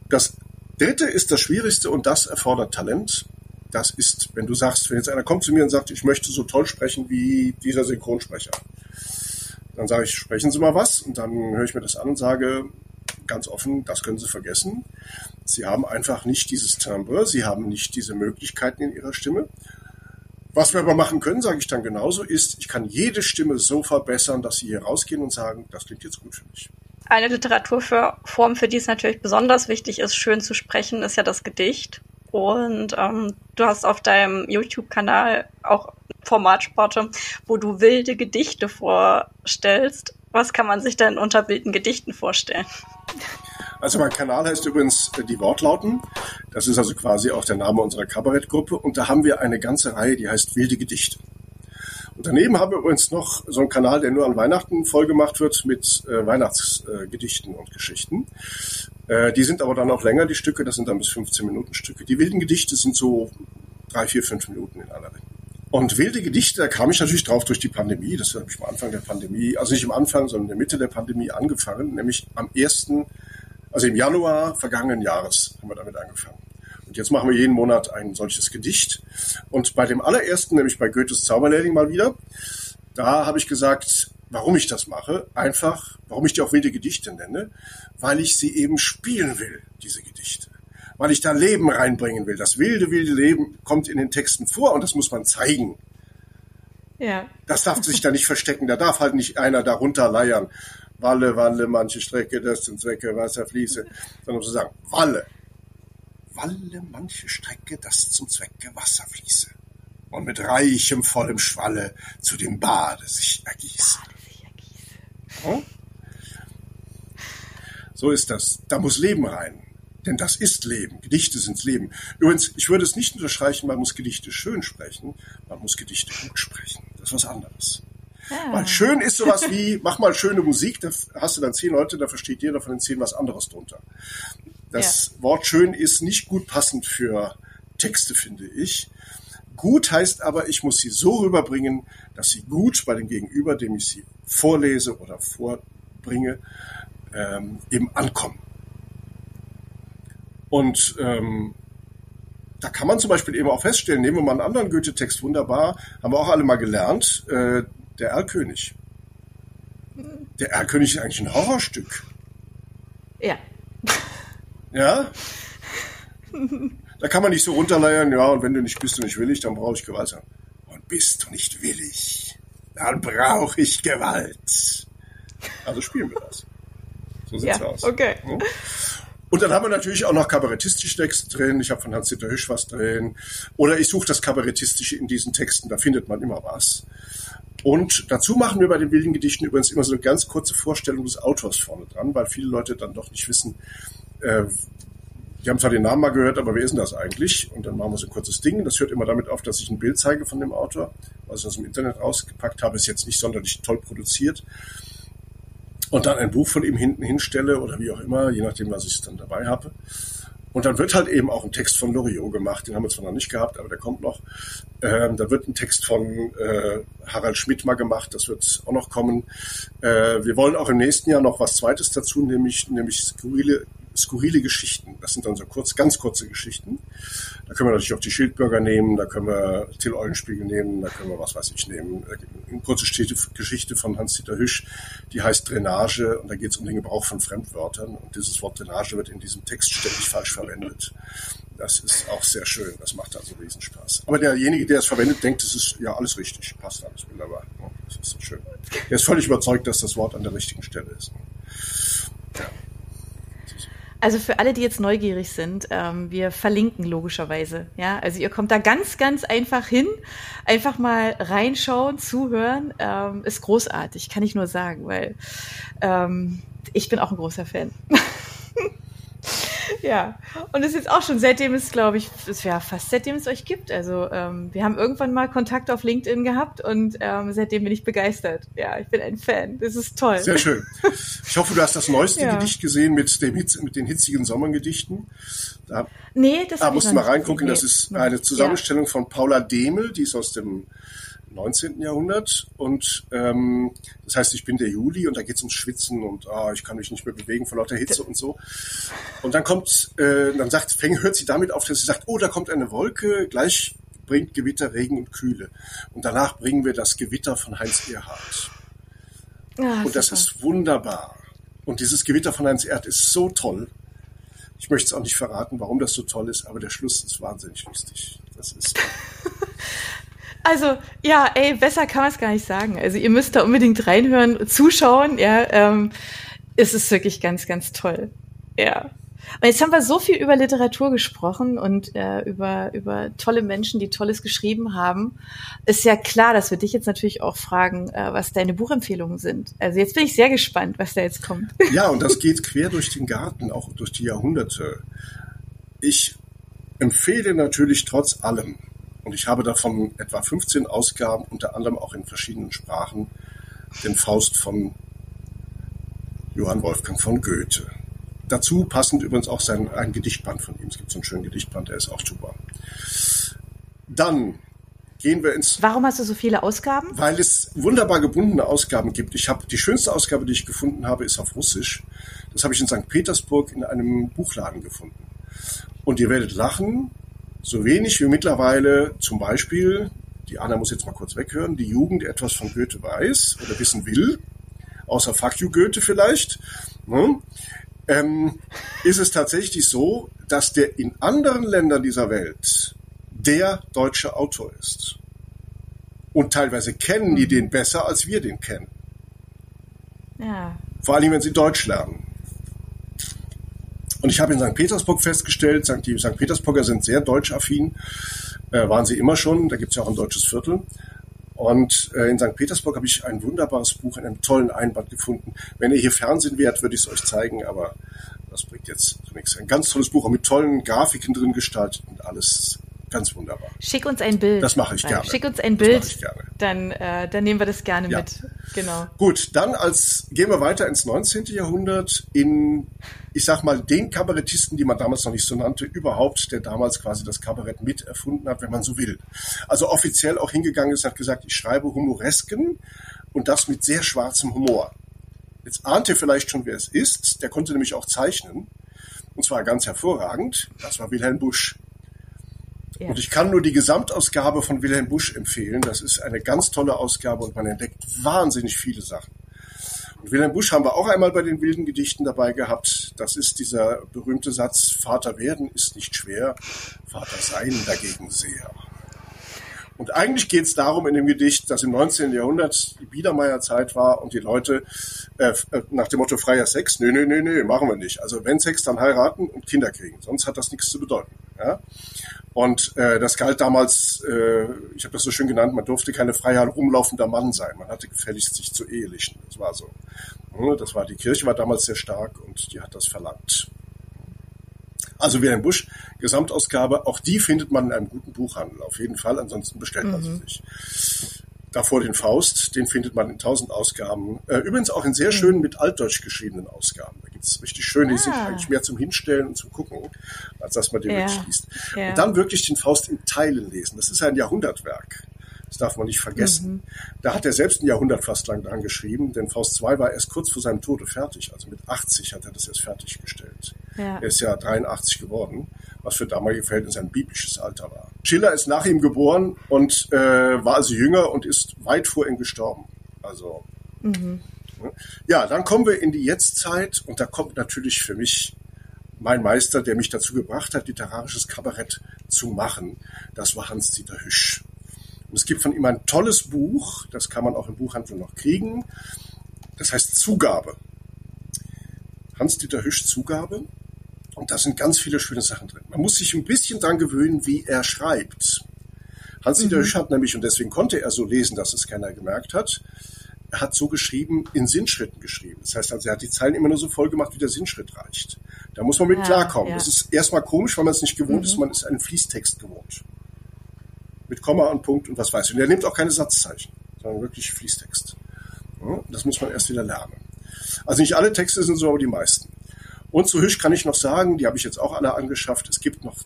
Das dritte ist das Schwierigste und das erfordert Talent das ist, wenn du sagst, wenn jetzt einer kommt zu mir und sagt, ich möchte so toll sprechen wie dieser Synchronsprecher, dann sage ich, sprechen Sie mal was und dann höre ich mir das an und sage ganz offen, das können Sie vergessen. Sie haben einfach nicht dieses Timbre, Sie haben nicht diese Möglichkeiten in Ihrer Stimme. Was wir aber machen können, sage ich dann genauso, ist, ich kann jede Stimme so verbessern, dass Sie hier rausgehen und sagen, das klingt jetzt gut für mich. Eine Literaturform, für die es natürlich besonders wichtig ist, schön zu sprechen, ist ja das Gedicht. Und ähm, du hast auf deinem YouTube-Kanal auch Formatsporte, wo du wilde Gedichte vorstellst. Was kann man sich denn unter wilden Gedichten vorstellen? Also mein Kanal heißt übrigens äh, Die Wortlauten. Das ist also quasi auch der Name unserer Kabarettgruppe. Und da haben wir eine ganze Reihe, die heißt Wilde Gedichte. Und daneben haben wir übrigens noch so einen Kanal, der nur an Weihnachten vollgemacht wird mit äh, Weihnachtsgedichten und Geschichten. Äh, die sind aber dann auch länger, die Stücke, das sind dann bis 15 Minuten Stücke. Die wilden Gedichte sind so drei, vier, fünf Minuten in aller Regel. Und wilde Gedichte, da kam ich natürlich drauf durch die Pandemie. Das habe ich am Anfang der Pandemie, also nicht am Anfang, sondern in der Mitte der Pandemie angefangen, nämlich am ersten, also im Januar vergangenen Jahres haben wir damit angefangen. Und jetzt machen wir jeden Monat ein solches Gedicht. Und bei dem allerersten, nämlich bei Goethes Zauberlehrling mal wieder, da habe ich gesagt, warum ich das mache. Einfach, warum ich die auch wilde Gedichte nenne, weil ich sie eben spielen will, diese Gedichte. Weil ich da Leben reinbringen will. Das wilde, wilde Leben kommt in den Texten vor und das muss man zeigen. Ja. Das darf sich da nicht verstecken. Da darf halt nicht einer darunter leiern. Walle, Walle, manche Strecke, das zum Zwecke Wasser fließe. Sondern zu sagen, Walle. Walle, manche Strecke, das zum Zwecke Wasser fließe. Und mit reichem, vollem Schwalle zu dem Bade sich ergieße. Hm? So ist das. Da muss Leben rein. Denn das ist Leben. Gedichte sind Leben. Übrigens, ich würde es nicht unterstreichen, man muss Gedichte schön sprechen, man muss Gedichte gut sprechen. Das ist was anderes. Ja. Weil schön ist sowas wie, mach mal schöne Musik, da hast du dann zehn Leute, da versteht jeder von den zehn was anderes drunter. Das ja. Wort schön ist nicht gut passend für Texte, finde ich. Gut heißt aber, ich muss sie so rüberbringen, dass sie gut bei dem Gegenüber, dem ich sie vorlese oder vorbringe, ähm, eben ankommen. Und ähm, da kann man zum Beispiel eben auch feststellen, nehmen wir mal einen anderen Goethe-Text, wunderbar, haben wir auch alle mal gelernt, äh, der Erlkönig. Der Erlkönig ist eigentlich ein Horrorstück. Ja. Ja? Da kann man nicht so runterleiern, ja, und wenn du nicht bist und nicht willig, dann brauche ich Gewalt. Und bist du nicht willig, dann brauche ich Gewalt. Also spielen wir das. So sieht's ja, aus. Okay. Und dann haben wir natürlich auch noch kabarettistische Texte drin. Ich habe von Hans-Dieter Hüsch was drin. Oder ich suche das Kabarettistische in diesen Texten. Da findet man immer was. Und dazu machen wir bei den wilden Gedichten übrigens immer so eine ganz kurze Vorstellung des Autors vorne dran, weil viele Leute dann doch nicht wissen, äh, die haben zwar den Namen mal gehört, aber wer ist denn das eigentlich? Und dann machen wir so ein kurzes Ding. Das hört immer damit auf, dass ich ein Bild zeige von dem Autor, was ich aus dem Internet rausgepackt habe, ist jetzt nicht sonderlich toll produziert. Und dann ein Buch von ihm hinten hinstelle oder wie auch immer, je nachdem, was ich dann dabei habe. Und dann wird halt eben auch ein Text von Loriot gemacht, den haben wir zwar noch nicht gehabt, aber der kommt noch. Ähm, da wird ein Text von äh, Harald Schmidt mal gemacht, das wird auch noch kommen. Äh, wir wollen auch im nächsten Jahr noch was Zweites dazu, nämlich, nämlich skurrile skurrile Geschichten. Das sind dann so kurz, ganz kurze Geschichten. Da können wir natürlich auch die Schildbürger nehmen, da können wir Till Eulenspiegel nehmen, da können wir was weiß ich nehmen. Eine kurze Geschichte von Hans-Dieter Hüsch, die heißt Drainage und da geht es um den Gebrauch von Fremdwörtern und dieses Wort Drainage wird in diesem Text ständig falsch verwendet. Das ist auch sehr schön, das macht also Riesenspaß. Aber derjenige, der es verwendet, denkt, es ist ja alles richtig, passt alles wunderbar. Das ist so schön. Der ist völlig überzeugt, dass das Wort an der richtigen Stelle ist. Ja. Also für alle, die jetzt neugierig sind, ähm, wir verlinken logischerweise. Ja, also ihr kommt da ganz, ganz einfach hin, einfach mal reinschauen, zuhören, ähm, ist großartig, kann ich nur sagen, weil ähm, ich bin auch ein großer Fan. ja, und es ist jetzt auch schon, seitdem es, glaube ich, es wäre fast seitdem es euch gibt. Also ähm, wir haben irgendwann mal Kontakt auf LinkedIn gehabt und ähm, seitdem bin ich begeistert. Ja, ich bin ein Fan. Das ist toll. Sehr schön. Ich hoffe, du hast das neueste ja. Gedicht gesehen mit, dem Hitz, mit den hitzigen Sommergedichten. Da, nee, das Da musst du mal reingucken. Nee, das ist eine Zusammenstellung ja. von Paula Demel, die ist aus dem 19. Jahrhundert. Und ähm, das heißt, ich bin der Juli und da geht es ums Schwitzen und ah, ich kann mich nicht mehr bewegen vor lauter Hitze und so. Und dann kommt, äh, dann sagt, fäng, hört sie damit auf, dass sie sagt, oh, da kommt eine Wolke, gleich bringt Gewitter, Regen und Kühle. Und danach bringen wir das Gewitter von Heinz Erhardt. Ja, und das super. ist wunderbar. Und dieses Gewitter von Heinz Erhardt ist so toll. Ich möchte es auch nicht verraten, warum das so toll ist, aber der Schluss ist wahnsinnig lustig. Das ist. Also, ja, ey, besser kann man es gar nicht sagen. Also, ihr müsst da unbedingt reinhören, zuschauen, ja. Ähm, es ist wirklich ganz, ganz toll. Ja. Und jetzt haben wir so viel über Literatur gesprochen und äh, über, über tolle Menschen, die Tolles geschrieben haben. Ist ja klar, dass wir dich jetzt natürlich auch fragen, äh, was deine Buchempfehlungen sind. Also jetzt bin ich sehr gespannt, was da jetzt kommt. Ja, und das geht quer durch den Garten, auch durch die Jahrhunderte. Ich empfehle natürlich trotz allem und ich habe davon etwa 15 Ausgaben, unter anderem auch in verschiedenen Sprachen, den Faust von Johann Wolfgang von Goethe. Dazu passend übrigens auch sein, ein Gedichtband von ihm. Es gibt so einen schönen Gedichtband, der ist auch super. Dann gehen wir ins. Warum hast du so viele Ausgaben? Weil es wunderbar gebundene Ausgaben gibt. Ich habe die schönste Ausgabe, die ich gefunden habe, ist auf Russisch. Das habe ich in St. Petersburg in einem Buchladen gefunden. Und ihr werdet lachen, so wenig wie mittlerweile zum Beispiel, die Anna muss jetzt mal kurz weghören, die Jugend etwas von Goethe weiß oder wissen will, außer Fuck you Goethe vielleicht, ne? ähm, ist es tatsächlich so, dass der in anderen Ländern dieser Welt der deutsche Autor ist. Und teilweise kennen die den besser, als wir den kennen. Ja. Vor allem, wenn sie Deutsch lernen. Und ich habe in St. Petersburg festgestellt, die St. Petersburger sind sehr deutschaffin, äh, waren sie immer schon, da gibt es ja auch ein deutsches Viertel. Und äh, in St. Petersburg habe ich ein wunderbares Buch in einem tollen Einband gefunden. Wenn ihr hier Fernsehen wärt, würde ich es euch zeigen, aber das bringt jetzt nichts. Ein ganz tolles Buch, auch mit tollen Grafiken drin gestaltet und alles Ganz wunderbar. Schick uns ein Bild. Das mache ich gerne. Schick uns ein Bild. Das ich gerne. Dann, äh, dann nehmen wir das gerne ja. mit. Genau. Gut, dann als gehen wir weiter ins 19. Jahrhundert in, ich sag mal, den Kabarettisten, die man damals noch nicht so nannte, überhaupt, der damals quasi das Kabarett mit erfunden hat, wenn man so will. Also offiziell auch hingegangen ist, hat gesagt, ich schreibe Humoresken und das mit sehr schwarzem Humor. Jetzt ahnt ihr vielleicht schon, wer es ist. Der konnte nämlich auch zeichnen. Und zwar ganz hervorragend. Das war Wilhelm Busch. Ja. Und ich kann nur die Gesamtausgabe von Wilhelm Busch empfehlen. Das ist eine ganz tolle Ausgabe und man entdeckt wahnsinnig viele Sachen. Und Wilhelm Busch haben wir auch einmal bei den wilden Gedichten dabei gehabt. Das ist dieser berühmte Satz, Vater werden ist nicht schwer, Vater sein dagegen sehr. Und eigentlich geht es darum in dem Gedicht, dass im 19. Jahrhundert die Biedermeierzeit war und die Leute äh, äh, nach dem Motto freier Sex, nö, nö, nö, nö, machen wir nicht. Also wenn Sex, dann heiraten und Kinder kriegen. Sonst hat das nichts zu bedeuten. Ja? Und äh, das galt damals, äh, ich habe das so schön genannt, man durfte keine frei rumlaufender Mann sein. Man hatte gefälligst sich zu ehelichen. Das war so. Das war, die Kirche war damals sehr stark und die hat das verlangt. Also Wilhelm Busch, Gesamtausgabe, auch die findet man in einem guten Buchhandel, auf jeden Fall, ansonsten bestellt man sie sich. Davor den Faust, den findet man in tausend Ausgaben. Äh, übrigens auch in sehr schönen mit Altdeutsch geschriebenen Ausgaben. Da gibt's richtig schöne, die sind Ah. eigentlich mehr zum Hinstellen und zum Gucken, als dass man den Ja. wirklich liest. Ja. Und dann wirklich den Faust in Teilen lesen. Das ist ein Jahrhundertwerk. Das darf man nicht vergessen. Mhm. Da hat er selbst ein Jahrhundert fast lang dran geschrieben, denn Faust 2 war erst kurz vor seinem Tode fertig. Also mit 80 hat er das erst fertiggestellt. Ja. Er ist ja 83 geworden, was für damalige Verhältnisse ein biblisches Alter war. Schiller ist nach ihm geboren und äh, war also jünger und ist weit vor ihm gestorben. Also ja, dann kommen wir in die Jetztzeit und da kommt natürlich für mich mein Meister, der mich dazu gebracht hat, literarisches Kabarett zu machen. Das war Hans-Dieter Hüsch. Und es gibt von ihm ein tolles Buch, das kann man auch im Buchhandel noch kriegen. Das heißt Zugabe. Hans-Dieter Hüsch Zugabe. Und da sind ganz viele schöne Sachen drin. Man muss sich ein bisschen dran gewöhnen, wie er schreibt. Hans-Dieter Hüsch hat nämlich, und deswegen konnte er so lesen, dass es keiner gemerkt hat, er hat so geschrieben, in Sinnschritten geschrieben. Das heißt also, er hat die Zeilen immer nur so voll gemacht, wie der Sinnschritt reicht. Da muss man mit Ja, klarkommen. ja. Das ist erstmal komisch, weil man es nicht gewohnt ist. Man ist einen Fließtext gewohnt. Mit Komma und Punkt und was weiß ich. Und er nimmt auch keine Satzzeichen, sondern wirklich Fließtext. Das muss man erst wieder lernen. Also nicht alle Texte sind so, aber die meisten. Und zu Hüsch kann ich noch sagen, die habe ich jetzt auch alle angeschafft. Es gibt noch,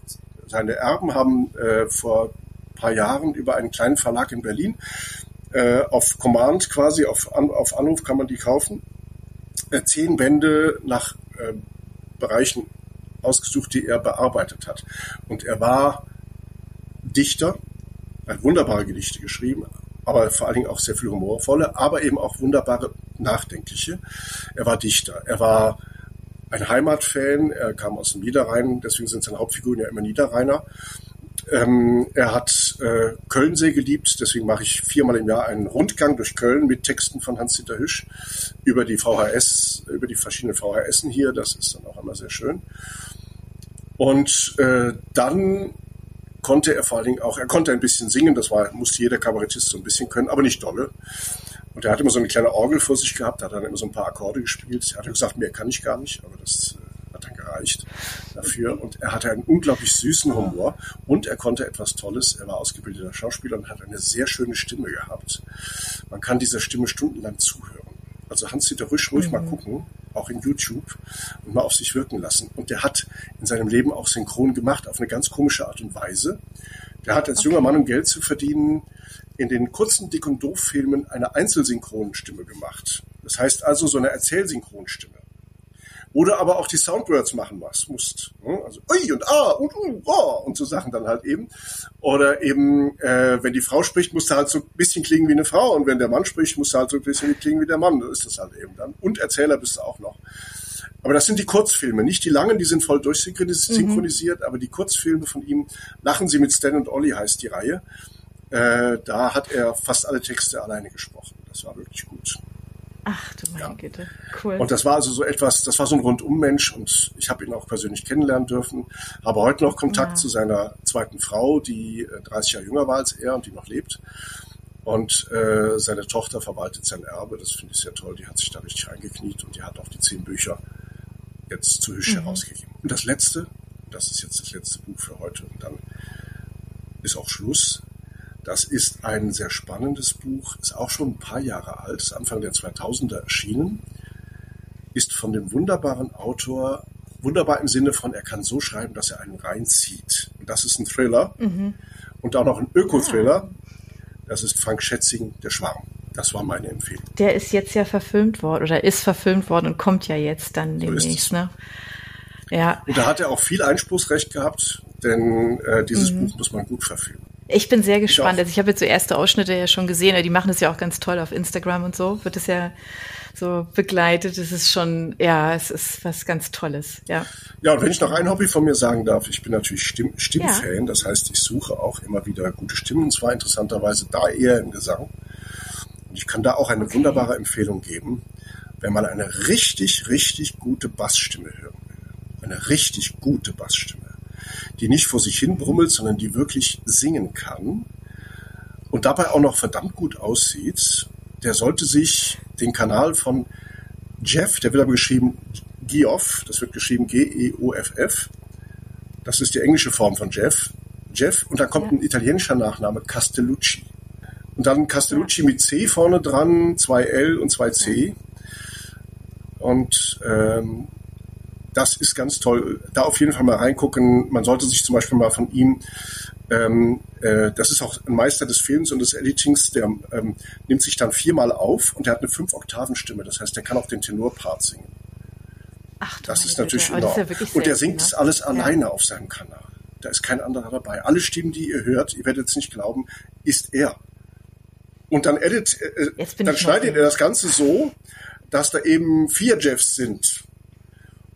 seine Erben haben äh, vor ein paar Jahren über einen kleinen Verlag in Berlin äh, auf Command quasi, auf, An auf Anruf kann man die kaufen. Äh, zehn Bände nach äh, Bereichen ausgesucht, die er bearbeitet hat. Und er war Dichter, er hat wunderbare Gedichte geschrieben, aber vor allen Dingen auch sehr viel humorvolle, aber eben auch wunderbare nachdenkliche. Er war Dichter, er war ein Heimatfan, er kam aus dem Niederrhein, deswegen sind seine Hauptfiguren ja immer Niederrheiner. Ähm, er hat äh, Köln sehr geliebt, deswegen mache ich viermal im Jahr einen Rundgang durch Köln mit Texten von Hans-Dieter Hüsch über die VHS, über die verschiedenen VHSen hier. Das ist dann auch immer sehr schön. Und äh, dann konnte er vor allen Dingen auch, er konnte ein bisschen singen, das war, musste jeder Kabarettist so ein bisschen können, aber nicht dolle. Und er hat immer so eine kleine Orgel vor sich gehabt, hat dann immer so ein paar Akkorde gespielt. Er hat gesagt, mehr kann ich gar nicht, aber das äh, hat dann gereicht dafür. Und er hatte einen unglaublich süßen Humor und er konnte etwas Tolles. Er war ausgebildeter Schauspieler und hat eine sehr schöne Stimme gehabt. Man kann dieser Stimme stundenlang zuhören. Also Hans-Dieter Rüsch ruhig mal gucken, auch in YouTube und mal auf sich wirken lassen. Und der hat in seinem Leben auch synchron gemacht, auf eine ganz komische Art und Weise. Der hat als junger Mann, um Geld zu verdienen, in den kurzen Dick- und Doof-Filmen eine Einzelsynchronstimme gemacht. Das heißt also so eine Erzählsynchronstimme. Oder aber auch die Soundwords machen was musst. ne? Also ui und ah und uh, oh, und so Sachen dann halt eben. Oder eben, äh, wenn die Frau spricht, muss er halt so ein bisschen klingen wie eine Frau. Und wenn der Mann spricht, muss er halt so ein bisschen klingen wie der Mann. So ist das halt eben dann. Und Erzähler bist du auch noch. Aber das sind die Kurzfilme, nicht die langen, die sind voll durchsynchronisiert, aber die Kurzfilme von ihm, Lachen Sie mit Stan und Olli heißt die Reihe, äh, da hat er fast alle Texte alleine gesprochen. Das war wirklich gut. Ach du meine Ja. Güte. Cool. Und das war also so etwas, das war so ein Rundummensch und ich habe ihn auch persönlich kennenlernen dürfen, habe heute noch Kontakt Ja. zu seiner zweiten Frau, die äh, 30 Jahre jünger war als er und die noch lebt. Und äh, seine Tochter verwaltet sein Erbe, das finde ich sehr toll, die hat sich da richtig reingekniet und die hat auch die zehn Bücher jetzt zu Hüsch herausgegeben. Und das letzte, das ist jetzt das letzte Buch für heute und dann ist auch Schluss. Das ist ein sehr spannendes Buch, ist auch schon ein paar Jahre alt, ist Anfang der 2000er erschienen, ist von dem wunderbaren Autor, wunderbar im Sinne von, er kann so schreiben, dass er einen reinzieht. Und das ist ein Thriller und auch noch ein Öko-Thriller. Das ist Frank Schätzing, Der Schwarm. Das war meine Empfehlung. Der ist jetzt ja verfilmt worden oder ist verfilmt worden und kommt ja jetzt dann So demnächst, ne? Ja. Und da hat er auch viel Einspruchsrecht gehabt, denn äh, dieses Buch muss man gut verfilmen. Ich bin sehr gespannt. Also ich habe jetzt so erste Ausschnitte ja schon gesehen. Die machen das ja auch ganz toll auf Instagram und so. Wird es ja so begleitet. Es ist schon, ja, es ist was ganz Tolles. Ja. Ja, und wenn ich noch ein Hobby von mir sagen darf, ich bin natürlich Stimm Stimmfan, das heißt, ich suche auch immer wieder gute Stimmen, und zwar interessanterweise da eher im Gesang. Und ich kann da auch eine wunderbare Empfehlung geben, wenn man eine richtig, richtig gute Bassstimme hören will. Eine richtig gute Bassstimme, die nicht vor sich hin brummelt, sondern die wirklich singen kann und dabei auch noch verdammt gut aussieht, der sollte sich den Kanal von Jeff, der wird aber geschrieben Geoff, das wird geschrieben G-E-O-F-F, Das ist die englische Form von Jeff. Jeff und dann kommt ja. ein italienischer Nachname Castellucci. Und dann Castellucci ja. mit C vorne dran, zwei L und zwei C. Und ähm, das ist ganz toll. Da auf jeden Fall mal reingucken. Man sollte sich zum Beispiel mal von ihm, ähm, äh, das ist auch ein Meister des Films und des Editings, der ähm, nimmt sich dann viermal auf und der hat eine fünf Oktaven Stimme. Das heißt, der kann auch den Tenorpart singen. Ach, das ist natürlich enorm. Ja und der singt ne? das alles alleine ja. auf seinem Kanal. Da ist kein anderer dabei. Alle Stimmen, die ihr hört, ihr werdet es nicht glauben, ist er. Und dann edit, äh, äh dann schneidet er das Ganze so, dass da eben vier Jeffs sind.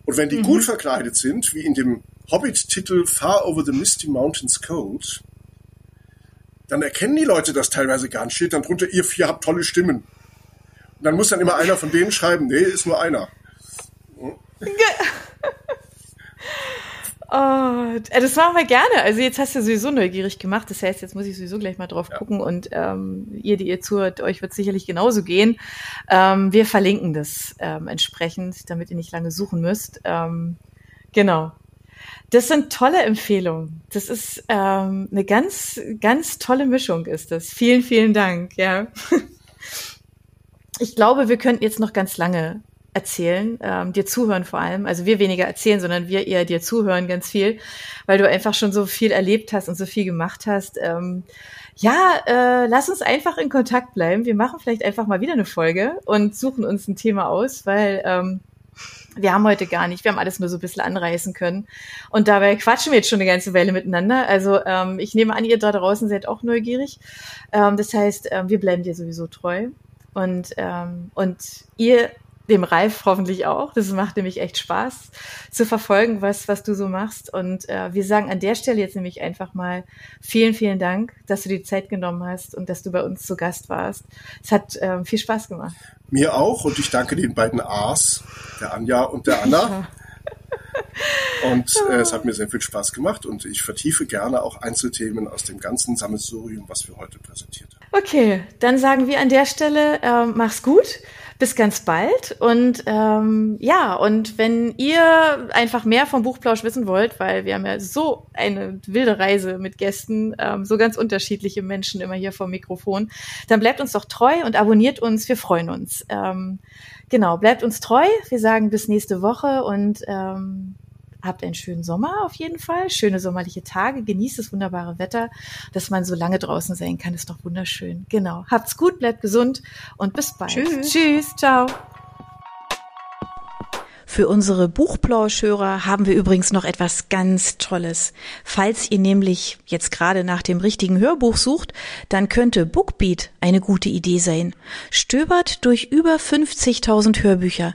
Und wenn die mhm. gut verkleidet sind, wie in dem Hobbit-Titel Far Over the Misty Mountains Cold, dann erkennen die Leute das teilweise gar nicht. Steht dann drunter, ihr vier habt tolle Stimmen. Und dann muss dann immer einer von denen schreiben, nee, ist nur einer. Oh, das machen wir gerne. Also jetzt hast du sowieso neugierig gemacht. Das heißt, jetzt muss ich sowieso gleich mal drauf ja. gucken und ähm, ihr, die ihr zuhört, euch wird sicherlich genauso gehen. Ähm, wir verlinken das ähm, entsprechend, damit ihr nicht lange suchen müsst. Ähm, genau. Das sind tolle Empfehlungen. Das ist ähm, eine ganz, ganz tolle Mischung ist das. Vielen, vielen Dank. Ja. Ich glaube, wir könnten jetzt noch ganz lange erzählen, ähm, dir zuhören vor allem. Also wir weniger erzählen, sondern wir eher dir zuhören ganz viel, weil du einfach schon so viel erlebt hast und so viel gemacht hast. Ähm, ja, äh, lass uns einfach in Kontakt bleiben. Wir machen vielleicht einfach mal wieder eine Folge und suchen uns ein Thema aus, weil ähm, wir haben heute gar nicht, wir haben alles nur so ein bisschen anreißen können. Und dabei quatschen wir jetzt schon eine ganze Weile miteinander. Also ähm, ich nehme an, ihr da draußen seid auch neugierig. Ähm, das heißt, ähm, wir bleiben dir sowieso treu. Und, ähm, und ihr dem Ralf hoffentlich auch. Das macht nämlich echt Spaß zu verfolgen, was, was du so machst. Und äh, wir sagen an der Stelle jetzt nämlich einfach mal vielen, vielen Dank, dass du die Zeit genommen hast und dass du bei uns zu Gast warst. Es hat äh, viel Spaß gemacht. Mir auch und ich danke den beiden A's, der Anja und der Anna. Und äh, es hat mir sehr viel Spaß gemacht und ich vertiefe gerne auch Einzelthemen aus dem ganzen Sammelsurium, was wir heute präsentiert haben. Okay, dann sagen wir an der Stelle, äh, mach's gut bis ganz bald. Und ähm, ja, und wenn ihr einfach mehr vom Buchplausch wissen wollt, weil wir haben ja so eine wilde Reise mit Gästen, ähm, so ganz unterschiedliche Menschen immer hier vom Mikrofon, dann bleibt uns doch treu und abonniert uns. Wir freuen uns. Ähm, genau, bleibt uns treu. Wir sagen bis nächste Woche und ähm, Habt einen schönen Sommer auf jeden Fall, schöne sommerliche Tage, genießt das wunderbare Wetter, dass man so lange draußen sein kann, ist doch wunderschön. Genau. Habt's gut, bleibt gesund und bis bald. Tschüss. Tschüss, ciao. Für unsere Buchplauschhörer haben wir übrigens noch etwas ganz Tolles. Falls ihr nämlich jetzt gerade nach dem richtigen Hörbuch sucht, dann könnte Bookbeat eine gute Idee sein. Stöbert durch über 50.000 Hörbücher